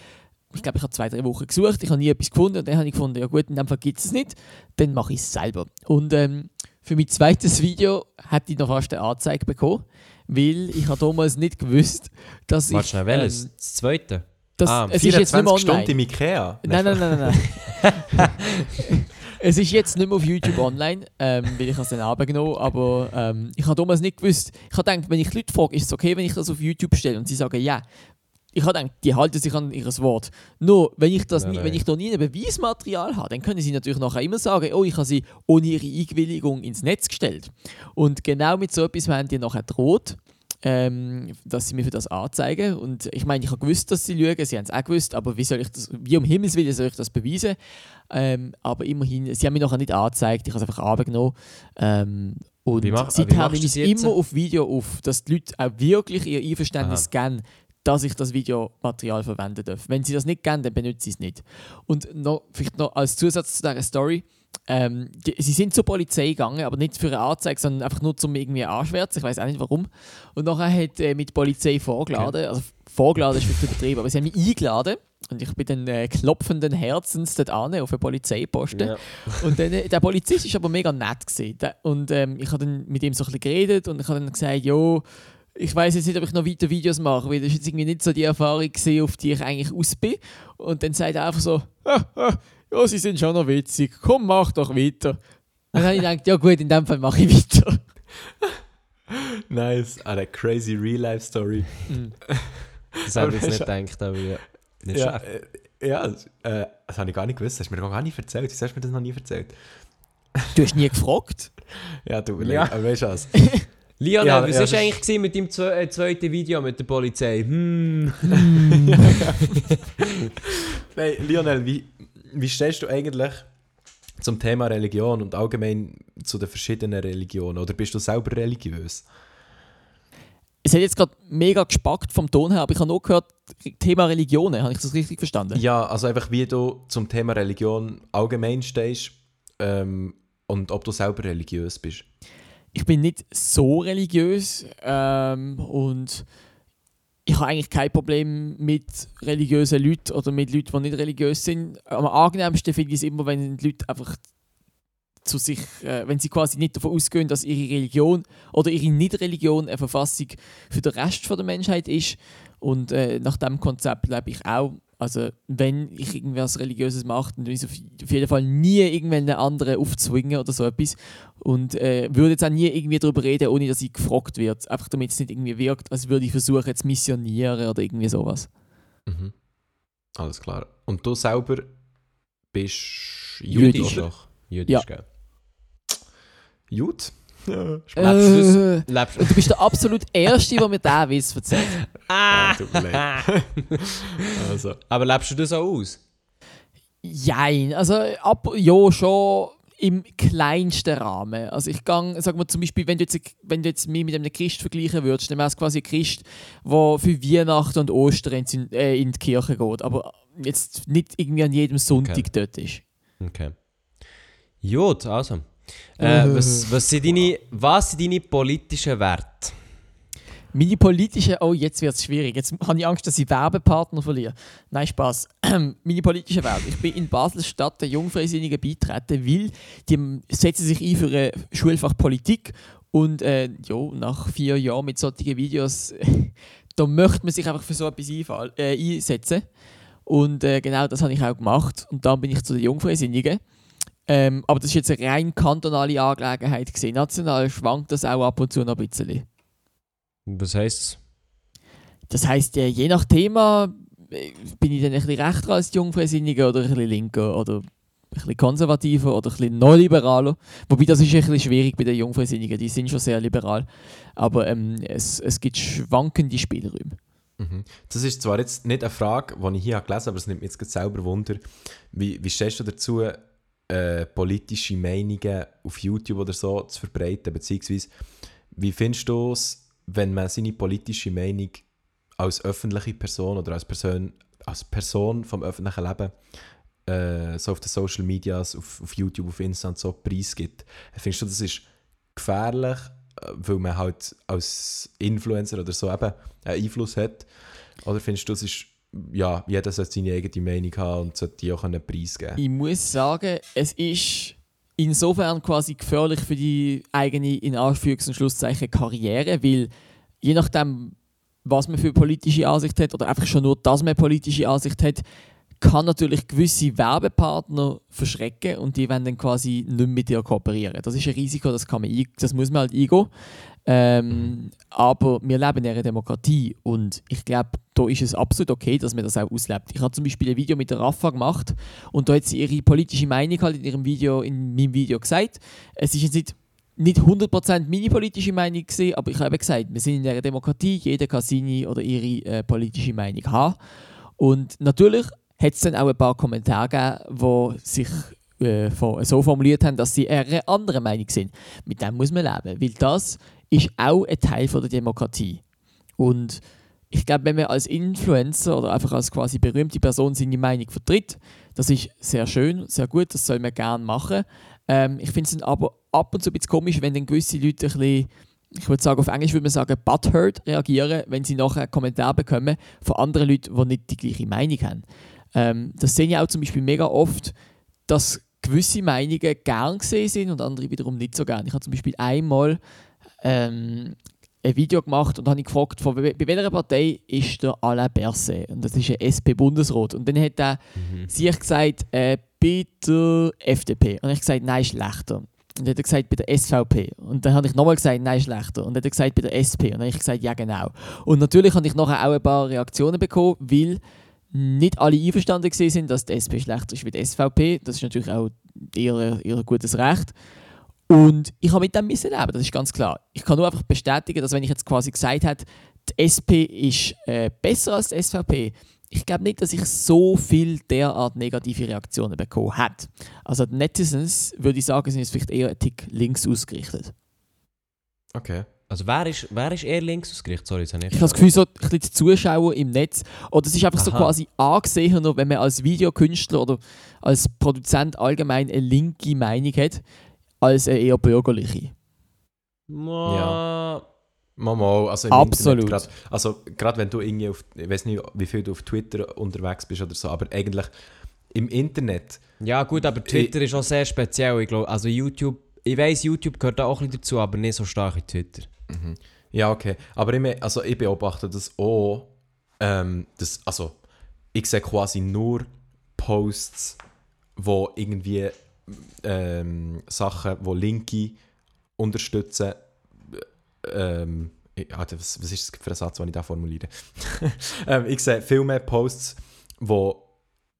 ich glaube, ich habe zwei, drei Wochen gesucht, ich habe nie etwas gefunden und dann habe ich gefunden, ja gut, in dem Fall gibt es es nicht, dann mache ich es selber. Und ähm, für mein zweites Video hätte ich noch fast eine Anzeige bekommen, weil ich habe damals nicht gewusst, dass Warte ich... schnell, welches? ähm, das zweite? das, Ah, es ist jetzt nicht mehr 24 online. Stunden im Ikea. Nein, nein, nein, nein. nein. es ist jetzt nicht mehr auf YouTube online, ähm, weil ich es dann abgenommen aber ähm, ich habe damals nicht gewusst. Ich habe gedacht, wenn ich Leute frage, ist es okay, wenn ich das auf YouTube stelle? Und sie sagen ja. Ich habe gedacht, die halten sich an ihr Wort. Nur, wenn ich, das Nein, nie, nein. wenn ich da nie ein Beweismaterial habe, dann können sie natürlich nachher immer sagen, oh, ich habe sie ohne ihre Einwilligung ins Netz gestellt. Und genau mit so etwas werden die nachher droht, ähm, dass sie mir für das anzeigen. Und ich meine, ich habe gewusst, dass sie lügen, sie haben es auch gewusst, aber wie soll ich das, wie um Himmels Willen soll ich das beweisen? Ähm, aber immerhin, sie haben mich nachher nicht angezeigt, ich habe es einfach abgenommen. Ähm, und Wie mach- seither nehme ich es immer auf Video auf, dass die Leute auch wirklich ihr Einverständnis geben, dass ich das Videomaterial verwenden darf. Wenn sie das nicht geben, dann benutzen sie es nicht. Und noch, vielleicht noch als Zusatz zu dieser Story, ähm, die, sie sind zur Polizei gegangen, aber nicht für eine Anzeige, sondern einfach nur zum irgendwie anschwärzen. Ich weiß auch nicht warum. Und nachher hat äh, mit der Polizei vorgeladen, also vorgeladen ist vielleicht übertrieben, aber sie haben mich eingeladen und ich bin dann äh, klopfenden Herzens dort an auf eine Polizeiposten. Ja. Und dann, äh, der Polizist war aber mega nett. Gewesen. Der, und ähm, ich habe dann mit ihm so ein bisschen geredet und ich habe dann gesagt, jo, ich weiß jetzt nicht, ob ich noch weiter Videos mache, weil das ist jetzt irgendwie nicht so die Erfahrung gewesen, auf die ich eigentlich aus bin. Und dann sagt er einfach so, ah, ah, ja, sie sind schon noch witzig, komm, mach doch weiter. Und dann habe ich gedacht, ja gut, in dem Fall mache ich weiter. Nice. Eine crazy Real-Life-Story. Das habe ich jetzt nicht das gedacht, aber ja. Nicht Ja, äh, ja äh, das habe ich gar nicht gewusst. Das hast du mir gar nicht erzählt. Wieso hast du mir das noch nie erzählt? Du hast nie gefragt? Ja, du, Ja. aber weißt du was? Lionel, Ja, was ja, war eigentlich gewesen mit deinem zwe äh, zweiten Video mit der Polizei? Hm. Nein, Lionel, wie, wie stehst du eigentlich zum Thema Religion und allgemein zu den verschiedenen Religionen? Oder bist du selber religiös? Es hat jetzt gerade mega gespackt vom Ton her, aber ich habe nur gehört, Thema Religionen. Habe ich das richtig verstanden? Ja, also einfach wie du zum Thema Religion allgemein stehst ähm, und ob du selber religiös bist. Ich bin nicht so religiös ähm, und ich habe eigentlich kein Problem mit religiösen Leuten oder mit Leuten, die nicht religiös sind. Am angenehmsten finde ich es immer, wenn die Leute einfach zu sich, äh, wenn sie quasi nicht davon ausgehen, dass ihre Religion oder ihre Nicht-Religion eine Verfassung für den Rest der Menschheit ist. Und äh, nach dem Konzept lebe ich auch. Also wenn ich irgendwas Religiöses mache, dann will ich auf jeden Fall nie irgendwelchen anderen aufzwingen oder so etwas. Und äh, würde jetzt auch nie irgendwie darüber reden, ohne dass ich gefragt wird. Einfach damit es nicht irgendwie wirkt, als würde ich versuchen zu missionieren oder irgendwie sowas. Mhm. Alles klar. Und du selber bist Jüdisch oder? doch. Jüdisch, Ja. gell? Gut. Ja, Äh, du bist der absolut Erste, der mir diesen Witz erzählt. Ah, tut mir leid. also, Aber lebst du das auch aus? Jein, also ab, ja, schon im kleinsten Rahmen. Also ich gang, sag mal zum Beispiel, wenn du jetzt, wenn du jetzt mich mit einem Christ vergleichen würdest, dann wäre es quasi ein Christ, der für Weihnachten und Ostern in, äh, in die Kirche geht, aber jetzt nicht irgendwie an jedem Sonntag Okay. dort ist. Okay. Gut, also. Äh, was, was, sind deine, was sind deine politischen Werte? Meine politischen, oh jetzt wird es schwierig, jetzt habe ich Angst, dass ich Werbepartner verliere. Nein, Spaß. Meine politischen Werte. Ich bin in Basel-Stadt der Jungfreisinnigen beitreten, weil die setzen sich ein für ein Schulfach Politik und äh, ja, nach vier Jahren mit solchen Videos, da möchte man sich einfach für so etwas äh, einsetzen. Und äh, genau das habe ich auch gemacht. Und dann bin ich zu den Jungfreisinnigen. Ähm, aber das ist jetzt eine rein kantonale Angelegenheit. Gewesen. National schwankt das auch ab und zu noch ein bisschen. Was heisst es? Das heisst, äh, je nach Thema äh, bin ich dann ein bisschen rechter als die Jungfreisinnigen oder ein bisschen linker oder ein bisschen konservativer oder ein bisschen neoliberaler. Wobei das ist ein bisschen schwierig bei den Jungfreisinnigen, die sind schon sehr liberal. Aber ähm, es, es gibt schwankende Spielräume. mhm. das ist zwar jetzt nicht eine Frage, die ich hier gelesen habe, aber es nimmt mich jetzt selber Wunder. Wie, wie stehst du dazu, äh, politische Meinungen auf YouTube oder so zu verbreiten? Beziehungsweise, wie findest du es, wenn man seine politische Meinung als öffentliche Person oder als Person, als Person vom öffentlichen Leben äh, so auf den Social Medias, auf, auf YouTube, auf Insta und so preisgibt? Findest du, das ist gefährlich, äh, weil man halt als Influencer oder so eben einen Einfluss hat? Oder findest du, es ist, ja, jeder sollte seine eigene Meinung haben und sollte die auch einen Preis geben? Ich muss sagen, es ist insofern quasi gefährlich für die eigene, in Anführungs- und Schlusszeichen, Karriere, weil je nachdem, was man für politische Ansicht hat oder einfach schon nur, dass man politische Ansicht hat, kann natürlich gewisse Werbepartner verschrecken und die werden dann quasi nicht mit dir kooperieren. Das ist ein Risiko, das, kann man das muss man halt eingehen. Ähm, aber wir leben in einer Demokratie und ich glaube, da ist es absolut okay, dass man das auch auslebt. Ich habe zum Beispiel ein Video mit der Rafa gemacht und da hat sie ihre politische Meinung halt in ihrem Video, in meinem Video gesagt. Es ist jetzt nicht, nicht 100% meine politische Meinung gesehen, aber ich habe gesagt, wir sind in einer Demokratie, jeder kann seine oder ihre äh, politische Meinung haben. Und natürlich hat es dann auch ein paar Kommentare gegeben, die sich äh, so formuliert haben, dass sie eher eine andere Meinung sind. Mit dem muss man leben, weil das ist auch ein Teil von der Demokratie. Und ich glaube, wenn man als Influencer oder einfach als quasi berühmte Person seine Meinung vertritt, das ist sehr schön, sehr gut, das soll man gerne machen. Ähm, ich finde es aber ab und zu ein bisschen komisch, wenn dann gewisse Leute ein bisschen, ich würde sagen, auf Englisch würde man sagen, butthurt reagieren, wenn sie nachher einen Kommentar bekommen von anderen Leuten, die nicht die gleiche Meinung haben. Ähm, das sehe ich auch zum Beispiel mega oft, dass gewisse Meinungen gern gesehen sind und andere wiederum nicht so gern. Ich habe zum Beispiel einmal ähm, ein Video gemacht und habe gefragt, von, bei welcher Partei ist der Alain Berset? Und das ist ein SP-Bundesrat. Und dann hat er sich gesagt, äh, bei der FDP. Und ich habe gesagt, nein, schlechter. Und dann hat er gesagt, bei der SVP. Und dann habe ich nochmal gesagt, nein, schlechter. Und dann hat er gesagt, bei der SP. Und dann habe ich gesagt, ja, genau. Und natürlich habe ich nachher auch ein paar Reaktionen bekommen, weil nicht alle einverstanden sind, dass die SP schlechter ist wie die SVP. Das ist natürlich auch ihr, ihr gutes Recht. Und ich habe mit dem müssen leben, das ist ganz klar. Ich kann nur einfach bestätigen, dass wenn ich jetzt quasi gesagt hätte, die SP ist äh, besser als die SVP, ich glaube nicht, dass ich so viel derart negative Reaktionen bekommen hätte. Also Netizens, würde ich sagen, sind jetzt vielleicht eher ein Tick links ausgerichtet. Okay. Also wer ist, wer ist eher links ausgerichtet? Sorry, jetzt habe ich... Ich habe das Gefühl, so ein bisschen die Zuschauer im Netz, oder es ist einfach so Aha. quasi angesehener, wenn man als Videokünstler oder als Produzent allgemein eine linke Meinung hat, als eine eher bürgerliche. Ja. Mal, also im Absolut. Internet grad, also gerade wenn du irgendwie auf, ich weiß nicht, wie viel du auf Twitter unterwegs bist oder so, aber eigentlich im Internet, Ja gut, aber Twitter ist auch sehr speziell. Ich glaube, also YouTube... Ich weiss, YouTube gehört da auch ein bisschen dazu, aber nicht so stark wie Twitter. ja okay, aber ich, also ich beobachte das auch, ähm, das, also ich sehe quasi nur Posts, wo irgendwie ähm, Sachen, wo Linke unterstützen. Ähm, Alter, was, was ist das für ein Satz, den ich da formuliere? ähm, ich sehe viel mehr Posts, wo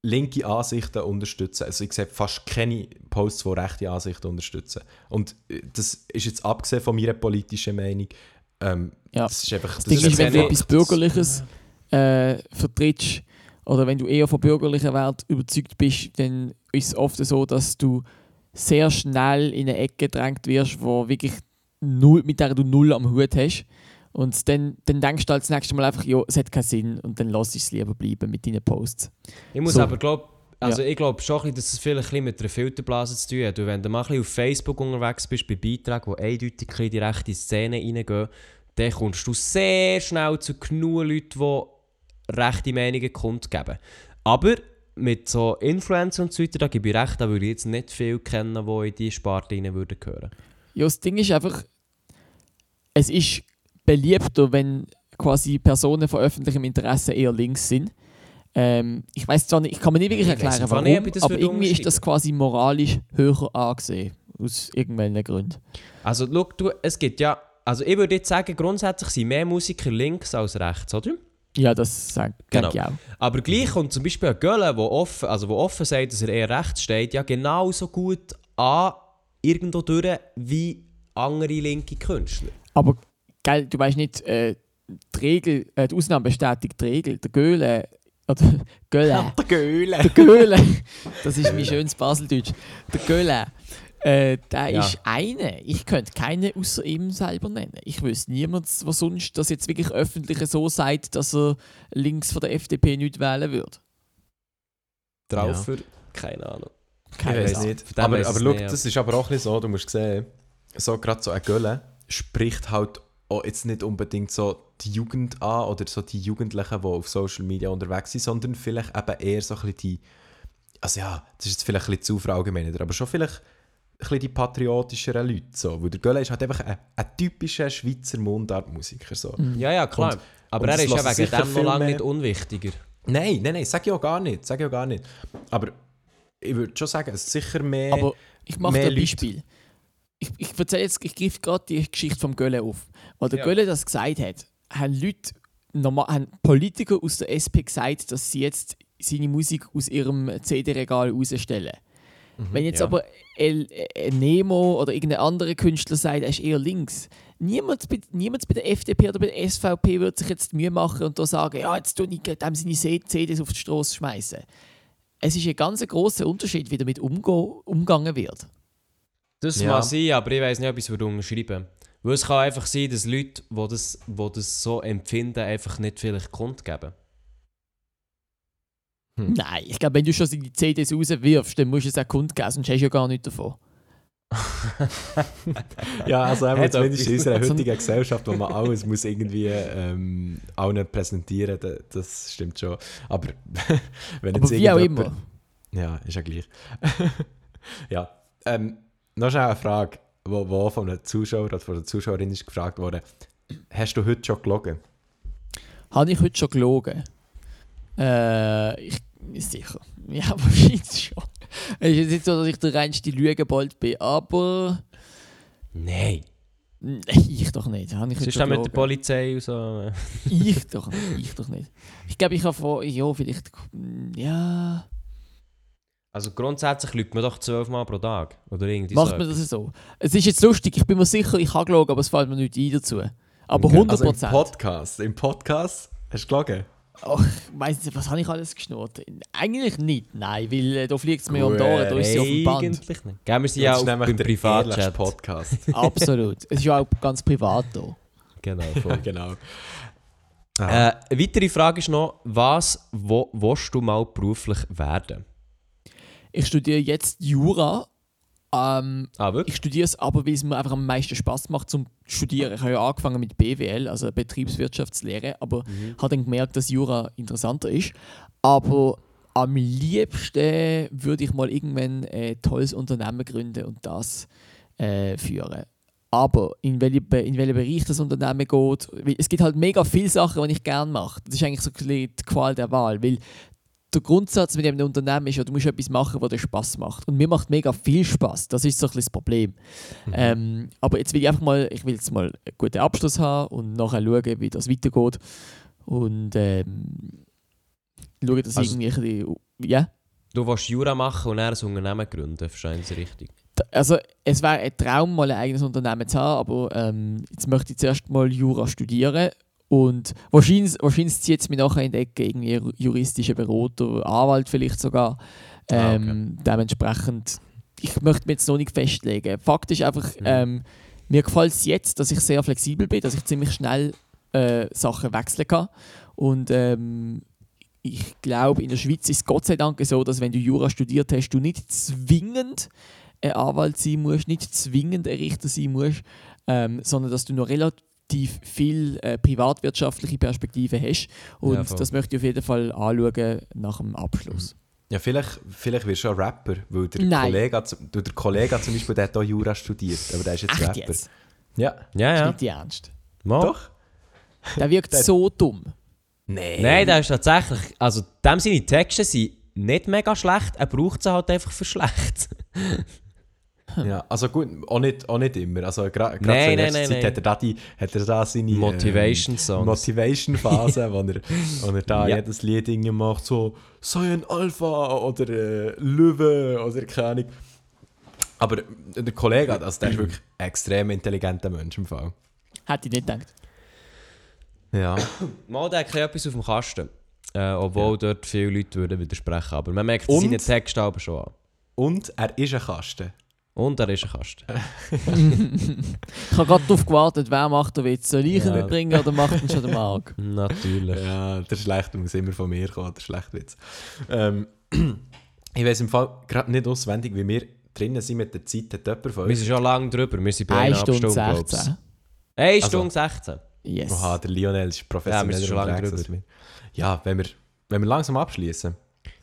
linke Ansichten unterstützen. Also ich sehe fast keine Posts, die rechte Ansichten unterstützen. Und äh, das ist jetzt abgesehen von meiner politischen Meinung. Ähm, Ja. Das ist einfach... Das Ding ist, wenn du etwas Bürgerliches äh, vertrittst oder wenn du eher von bürgerlichen Wert überzeugt bist, dann ist es oft so, dass du sehr schnell in eine Ecke gedrängt wirst, wo wirklich null, mit der du null am Hut hast. Und dann, dann denkst du halt das nächste Mal einfach, ja, es hat keinen Sinn und dann lass es lieber bleiben mit deinen Posts. Ich muss So. aber glaub, also ich glaube schon, dass es vielleicht mit einer Filterblase zu tun hat. Und wenn du mal ein bisschen auf Facebook unterwegs bist, bei Beiträgen, die eindeutig in die rechte Szene reingehen, dann kommst du sehr schnell zu genug Leuten, die rechte Meinungen kundgeben. Aber mit so Influencern und so weiter, da gebe ich recht, da würde ich jetzt nicht viel kennen, die in diese Sparte rein würden gehören. Ja, das Ding ist einfach, es ist beliebter, wenn quasi Personen von öffentlichem Interesse eher links sind. Ähm, ich weiß zwar nicht, ich kann mir nicht wirklich erklären, nicht, warum, ich das aber irgendwie ist das quasi moralisch höher angesehen. Aus irgendwelchen Gründen. Also, schau, du, es gibt ja, also ich würde jetzt sagen, grundsätzlich sind mehr Musiker links als rechts, oder? Ja, das sag- Genau. ich auch. Aber gleich kommt zum Beispiel ein Gölle, der offen, also wo offen sagt, dass er eher rechts steht, ja genauso gut an irgendwo durch wie andere linke Künstler. Aber geil, du weißt nicht, äh, die Regel, äh, die Ausnahme bestätigt die Regel. Der Göhle, oder Göhle, Der Göhle! der Göhle, das ist mein schönes Baseldeutsch. Der Göhle, äh, der Ja. ist eine. Ich könnte keine außer ihm selber nennen. Ich wüsste niemand, was sonst das jetzt wirklich öffentlich so sagt, dass er links von der FDP nicht wählen würde. Draufer, keine Ahnung. Ich Keine weiß Ahnung. nicht. Aber, aber schau, nicht, ja. das ist aber auch ein bisschen so, du musst sehen, so gerade so ein Gölle spricht halt auch jetzt nicht unbedingt so die Jugend an oder so die Jugendlichen, die auf Social Media unterwegs sind, sondern vielleicht eben eher so ein bisschen die, also ja, das ist jetzt vielleicht ein bisschen zu verallgemeinert, aber schon vielleicht ein bisschen die patriotischeren Leute. So. Weil der Gölle ist halt einfach ein, ein typischer Schweizer Mundartmusiker. So. Ja, ja, klar. Und- Aber und er das ist ja wegen dem noch viel lange nicht unwichtiger. Nein, nein, nein, sag ich auch gar nicht, sag ich auch gar nicht. Aber ich würde schon sagen, es ist sicher mehr... Aber ich mache ein. Beispiel. Ich, ich erzähle jetzt, ich greife gerade die Geschichte vom Gölle auf. Weil der Ja. Gölle das gesagt hat, haben Leute, normal, haben Politiker aus der SP gesagt, dass sie jetzt seine Musik aus ihrem CD-Regal rausstellen. Wenn jetzt ja. aber El, El Nemo oder irgendein anderer Künstler sagt, er ist eher links, niemand bei, niemand bei der FDP oder bei der SVP wird sich jetzt die Mühe machen und da sagen, ja, jetzt tue ich dem seine CDs auf die Straße schmeißen. Es ist ein ganz grosser Unterschied, wie damit umgegangen wird. Das Ja. mag sein, aber ich weiß nicht, ob ich es würde unterschreiben Weil es kann einfach sein, dass Leute, die das, die das so empfinden, einfach nicht vielleicht kundgeben. Hm. Nein, ich glaube, wenn du schon die CDs rauswirfst, dann musst du es auch kundgeben, sonst hast du ja gar nichts davon. Ja, also einmal zumindest in unserer heutigen Gesellschaft, wo man alles muss irgendwie ähm, allen präsentieren da- das stimmt schon. Aber wenn Aber jetzt wie auch immer. Ja, ist ja gleich. ja, ähm, noch schnell eine Frage, wo, wo von einem Zuschauer oder von einer Zuschauerin ist gefragt worden. Hast du heute schon gelogen? Habe ich heute schon gelogen? Äh, ich sicher. Ja, wahrscheinlich schon. Es ist jetzt nicht so, dass ich der reinste Lügenbold bin, aber Nein. Ich doch nicht. Habe ich schon dann mit der? Polizei und so? Ich doch nicht. Ich doch nicht. Ich glaube, ich habe vor, ja, vielleicht, ja, Also grundsätzlich lügt man doch zwölfmal pro Tag. Oder irgendwie macht so. man das so. Es ist jetzt lustig, ich bin mir sicher, ich habe gelogen, aber es fällt mir nicht ein dazu. Aber Okay. 100 Also im Prozent. Podcast. Im Podcast hast du gelogen? Ach, weiss nicht, was habe ich alles geschnurrt? Eigentlich nicht, nein, weil äh, da fliegt es mir um die Ohren, da ist sie auf dem Band. Eigentlich nicht. Geben wir sie Das ja auch beim Privatchat. Podcast. Absolut. Es ist ja auch ganz privat da. Genau, ja, voll. genau. äh, eine weitere Frage ist noch, was wo, willst du mal beruflich werden? Ich studiere jetzt Jura. Ähm, Ah, wirklich? ich studiere es aber, weil es mir einfach am meisten Spaß macht zum Studieren. Ich habe ja angefangen mit BWL, also Betriebswirtschaftslehre, aber habe dann gemerkt, dass Jura interessanter ist. Aber am liebsten würde ich mal irgendwann ein tolles Unternehmen gründen und das äh, führen. Aber in welchen, Be- in welchen Bereich das Unternehmen geht, es gibt halt mega viele Sachen, die ich gerne mache. Das ist eigentlich so die Qual der Wahl, weil der Grundsatz mit einem Unternehmen ist ja, du musst etwas machen, was dir Spaß macht. Und mir macht mega viel Spaß. Das ist so ein bisschen das Problem. Ähm, aber jetzt will ich einfach mal, ich will jetzt mal einen guten Abschluss haben und nachher schauen, wie das weitergeht. Und ähm, schauen, dass Also- ich irgendwie ein bisschen, ja. Du willst Jura machen und dann ein Unternehmen gründen, verstehst du richtig? Also es wäre ein Traum, mal ein eigenes Unternehmen zu haben, aber ähm, jetzt möchte ich zuerst mal Jura studieren und wahrscheinlich, wahrscheinlich zieht es mich nachher in die Ecke, irgendwie ju- juristischer Berater, Anwalt vielleicht sogar. Ah, Ähm, Dementsprechend, ich möchte mich jetzt noch nicht festlegen. Fakt ist einfach, Mhm. ähm, mir gefällt es jetzt, dass ich sehr flexibel bin, dass ich ziemlich schnell äh, Sachen wechseln kann und ähm, ich glaube, in der Schweiz ist es Gott sei Dank so, dass wenn du Jura studiert hast, du nicht zwingend ein Anwalt sein musst, nicht zwingend ein Richter sein musst, ähm, sondern dass du noch relativ viel äh, privatwirtschaftliche Perspektive hast. Und Ja, das möchte ich auf jeden Fall anschauen nach dem Abschluss. Ja, vielleicht, vielleicht wirst du auch Rapper, weil der Nein. Kollege, der Kollege zum Beispiel, der hat auch Jura studiert, aber der ist jetzt Echt Rapper. jetzt? Ja, Ja, Das ist ja. nicht die Ernst. Mal. doch. Der wirkt Der- so dumm. Nein. Nein, der ist tatsächlich. Also, dem seine Texte sind nicht mega schlecht, er braucht sie halt einfach für schlecht. Ja, also gut, auch nicht, auch nicht immer. Also gerade so Nein, in nein, nein, Zeit nein. hat er da, die, hat er da seine Motivation ähm, Songs. Motivation-Phase, wo er, wo er da Ja. jedes Lied macht, so «Sei ein Alpha» oder äh, «Löwe» oder keine Ahnung. Aber der Kollege, also der ist wirklich ein extrem intelligenter Mensch im Fall. Hätte ich nicht gedacht. Ja. Mal der hat etwas auf dem Kasten. Äh, obwohl dort viele Leute würden widersprechen. Aber man merkt Und? seine Texte aber schon an. Und er ist ein Kasten. Und er ist ein Kasten. Ich habe gerade darauf gewartet, wer macht den Witz? Soll ich ihn Ja. mitbringen oder macht ihn schon der Marc? Natürlich. Ja, der Schlechte muss immer von mir kommen, der Schlechtwitz. Ähm, ich weiß im Fall gerade nicht auswendig, wie wir drinnen sind mit der Zeit. Hat jemand von Wir sind schon lange drüber. Wir sind bei 1 einer Stunde Stunde, glaub's. 16. 1 Also- Stunde 16. Yes. Oha, der Lionel ist Ja, wir sind schon lange wir. Ja, wenn wir, wenn wir langsam abschließen.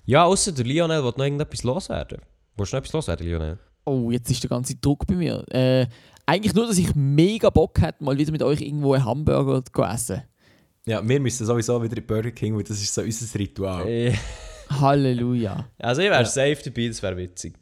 Ja, außer der Lionel will noch irgendetwas loswerden. Willst du noch etwas loswerden, Lionel? Oh, jetzt ist der ganze Druck bei mir. Äh, eigentlich nur, dass ich mega Bock hätte, mal wieder mit euch irgendwo einen Hamburger zu essen. Ja, wir müssen sowieso wieder in Burger King, weil das ist so unser Ritual. Äh, Halleluja. Also ich wäre Ja. safe dabei, das wäre witzig.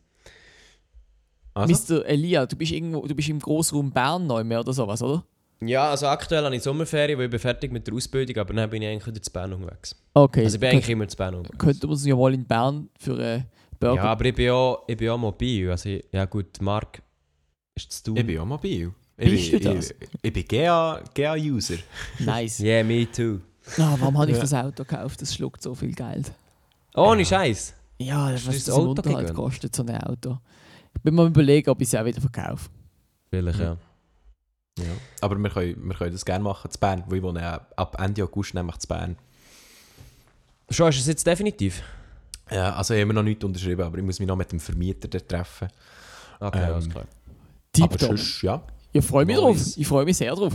Also, Mr. Elia, du bist, irgendwo, du bist im Grossraum Bern neu mehr oder sowas, oder? Ja, also aktuell habe ich Sommerferien, weil ich bin fertig mit der Ausbildung, aber dann bin ich eigentlich wieder zu Bern unterwegs. Okay. Also ich bin eigentlich immer zu Bern unterwegs. Könnten wir uns ja mal in Bern für einen Burger... Ja, aber ich bin auch, ich bin auch mobil. Also ich, ja gut, Marc ist zu tun. ich bin auch mobil. Bist ich, du bin- das? Ich, ich bin GA GA-User. Nice. Yeah, me too. Ah, warum habe ich Ja. das Auto gekauft? Das schluckt so viel Geld. Ohne Scheiß. Ja, du was das das im Auto Unterhalt kostet, so ein Auto. Ich bin mal überlegen, ob ich es auch wieder verkaufe. Vielleicht, ja. Ja. Aber wir können, wir können das gerne machen zu Bern, weil ich wohne ja ab Ende August nämlich zu Bern. Schon, ist es jetzt definitiv? Ja, also ich habe noch nichts unterschrieben, aber ich muss mich noch mit dem Vermieter dort treffen. Okay, Ähm, alles klar. aber sonst, ja. Ich freue mich Nice. drauf. Ich freue mich sehr drauf.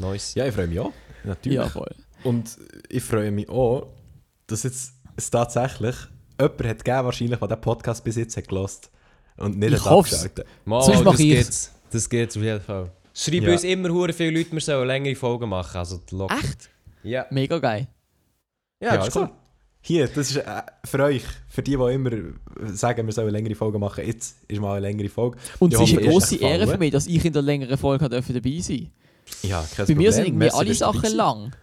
Nice. Ja, ich freue mich auch. Natürlich. Ja, voll. Und ich freue mich auch, dass jetzt es tatsächlich jemand hat gegeben, wahrscheinlich, der den Podcast bis jetzt hat gelost und nicht Ich hat hoff's. abgeschaltet. Mal, Sonst das geht's. Das geht's auf jeden Fall. Schreiben Ja. uns immer hure viele Leute, wir sollen längere Folgen machen. Also. Echt? Ja. Mega geil. Ja, das ist also, cool. Hier, das ist äh, für euch, für die, die immer sagen, wir sollen längere Folgen machen, jetzt ist mal eine längere Folge. Und es ist eine ist grosse Ehre für mich, dass ich in der längeren Folge durfte dabei sein Ja, kein Bei mir sind Problem. irgendwie Merci, alle Sachen lang.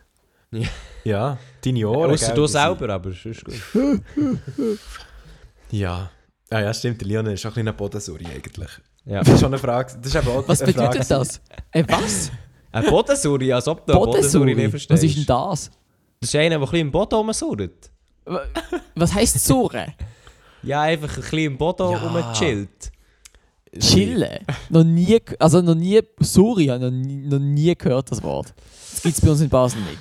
Ja, deine Ohren. Außer du selber, aber sonst gut. Ja. Ah ja, stimmt, der Lionel ist schon ein kleiner Bodensuri eigentlich. Ja. Das ist schon eine Frage. Das ist eben auch Was eine Frage. bedeutet das? Äh, was? Ein Bodensuri, als ob du Bodensuri nicht verstehst. Was ist denn das? Das ist einer, der ein bisschen im Boden rumsurrt. Wa- Was heisst Surren? Ja, einfach ein bisschen im Boden Ja. rumchillt. Chillen? noch nie, also noch nie, sorry, ich habe noch nie, noch nie gehört das Wort. Das gibt es bei uns in Basel nicht.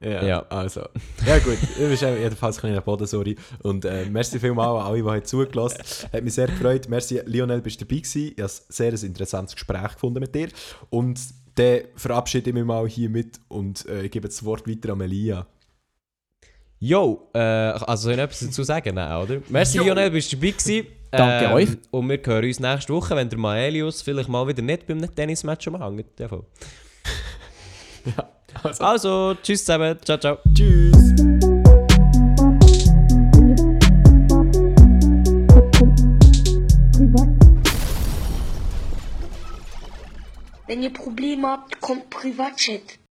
Ja, Ja. also. Ja gut, du bist eben jedenfalls ein kleiner Bodensuri. Und äh, merci vielmals an alle, die haben zugelassen Hat mich sehr gefreut. Merci, Lionel, bist du dabei gewesen. Ich habe ein sehr interessantes Gespräch gefunden mit dir. Und dann verabschiede ich mich mal hier mit und äh, ich gebe das Wort weiter an Melia. Jo, äh, also soll ich etwas dazu sagen? Nein, oder? Merci, Lionel, bist du dabei gewesen. Danke ähm, euch. Und wir hören uns nächste Woche, wenn der Maelius vielleicht mal wieder nicht beim Tennismatch umhängt. ja, also. also, tschüss zusammen. Ciao, ciao. Tschüss. Wenn ihr Probleme habt, kommt Privatchat.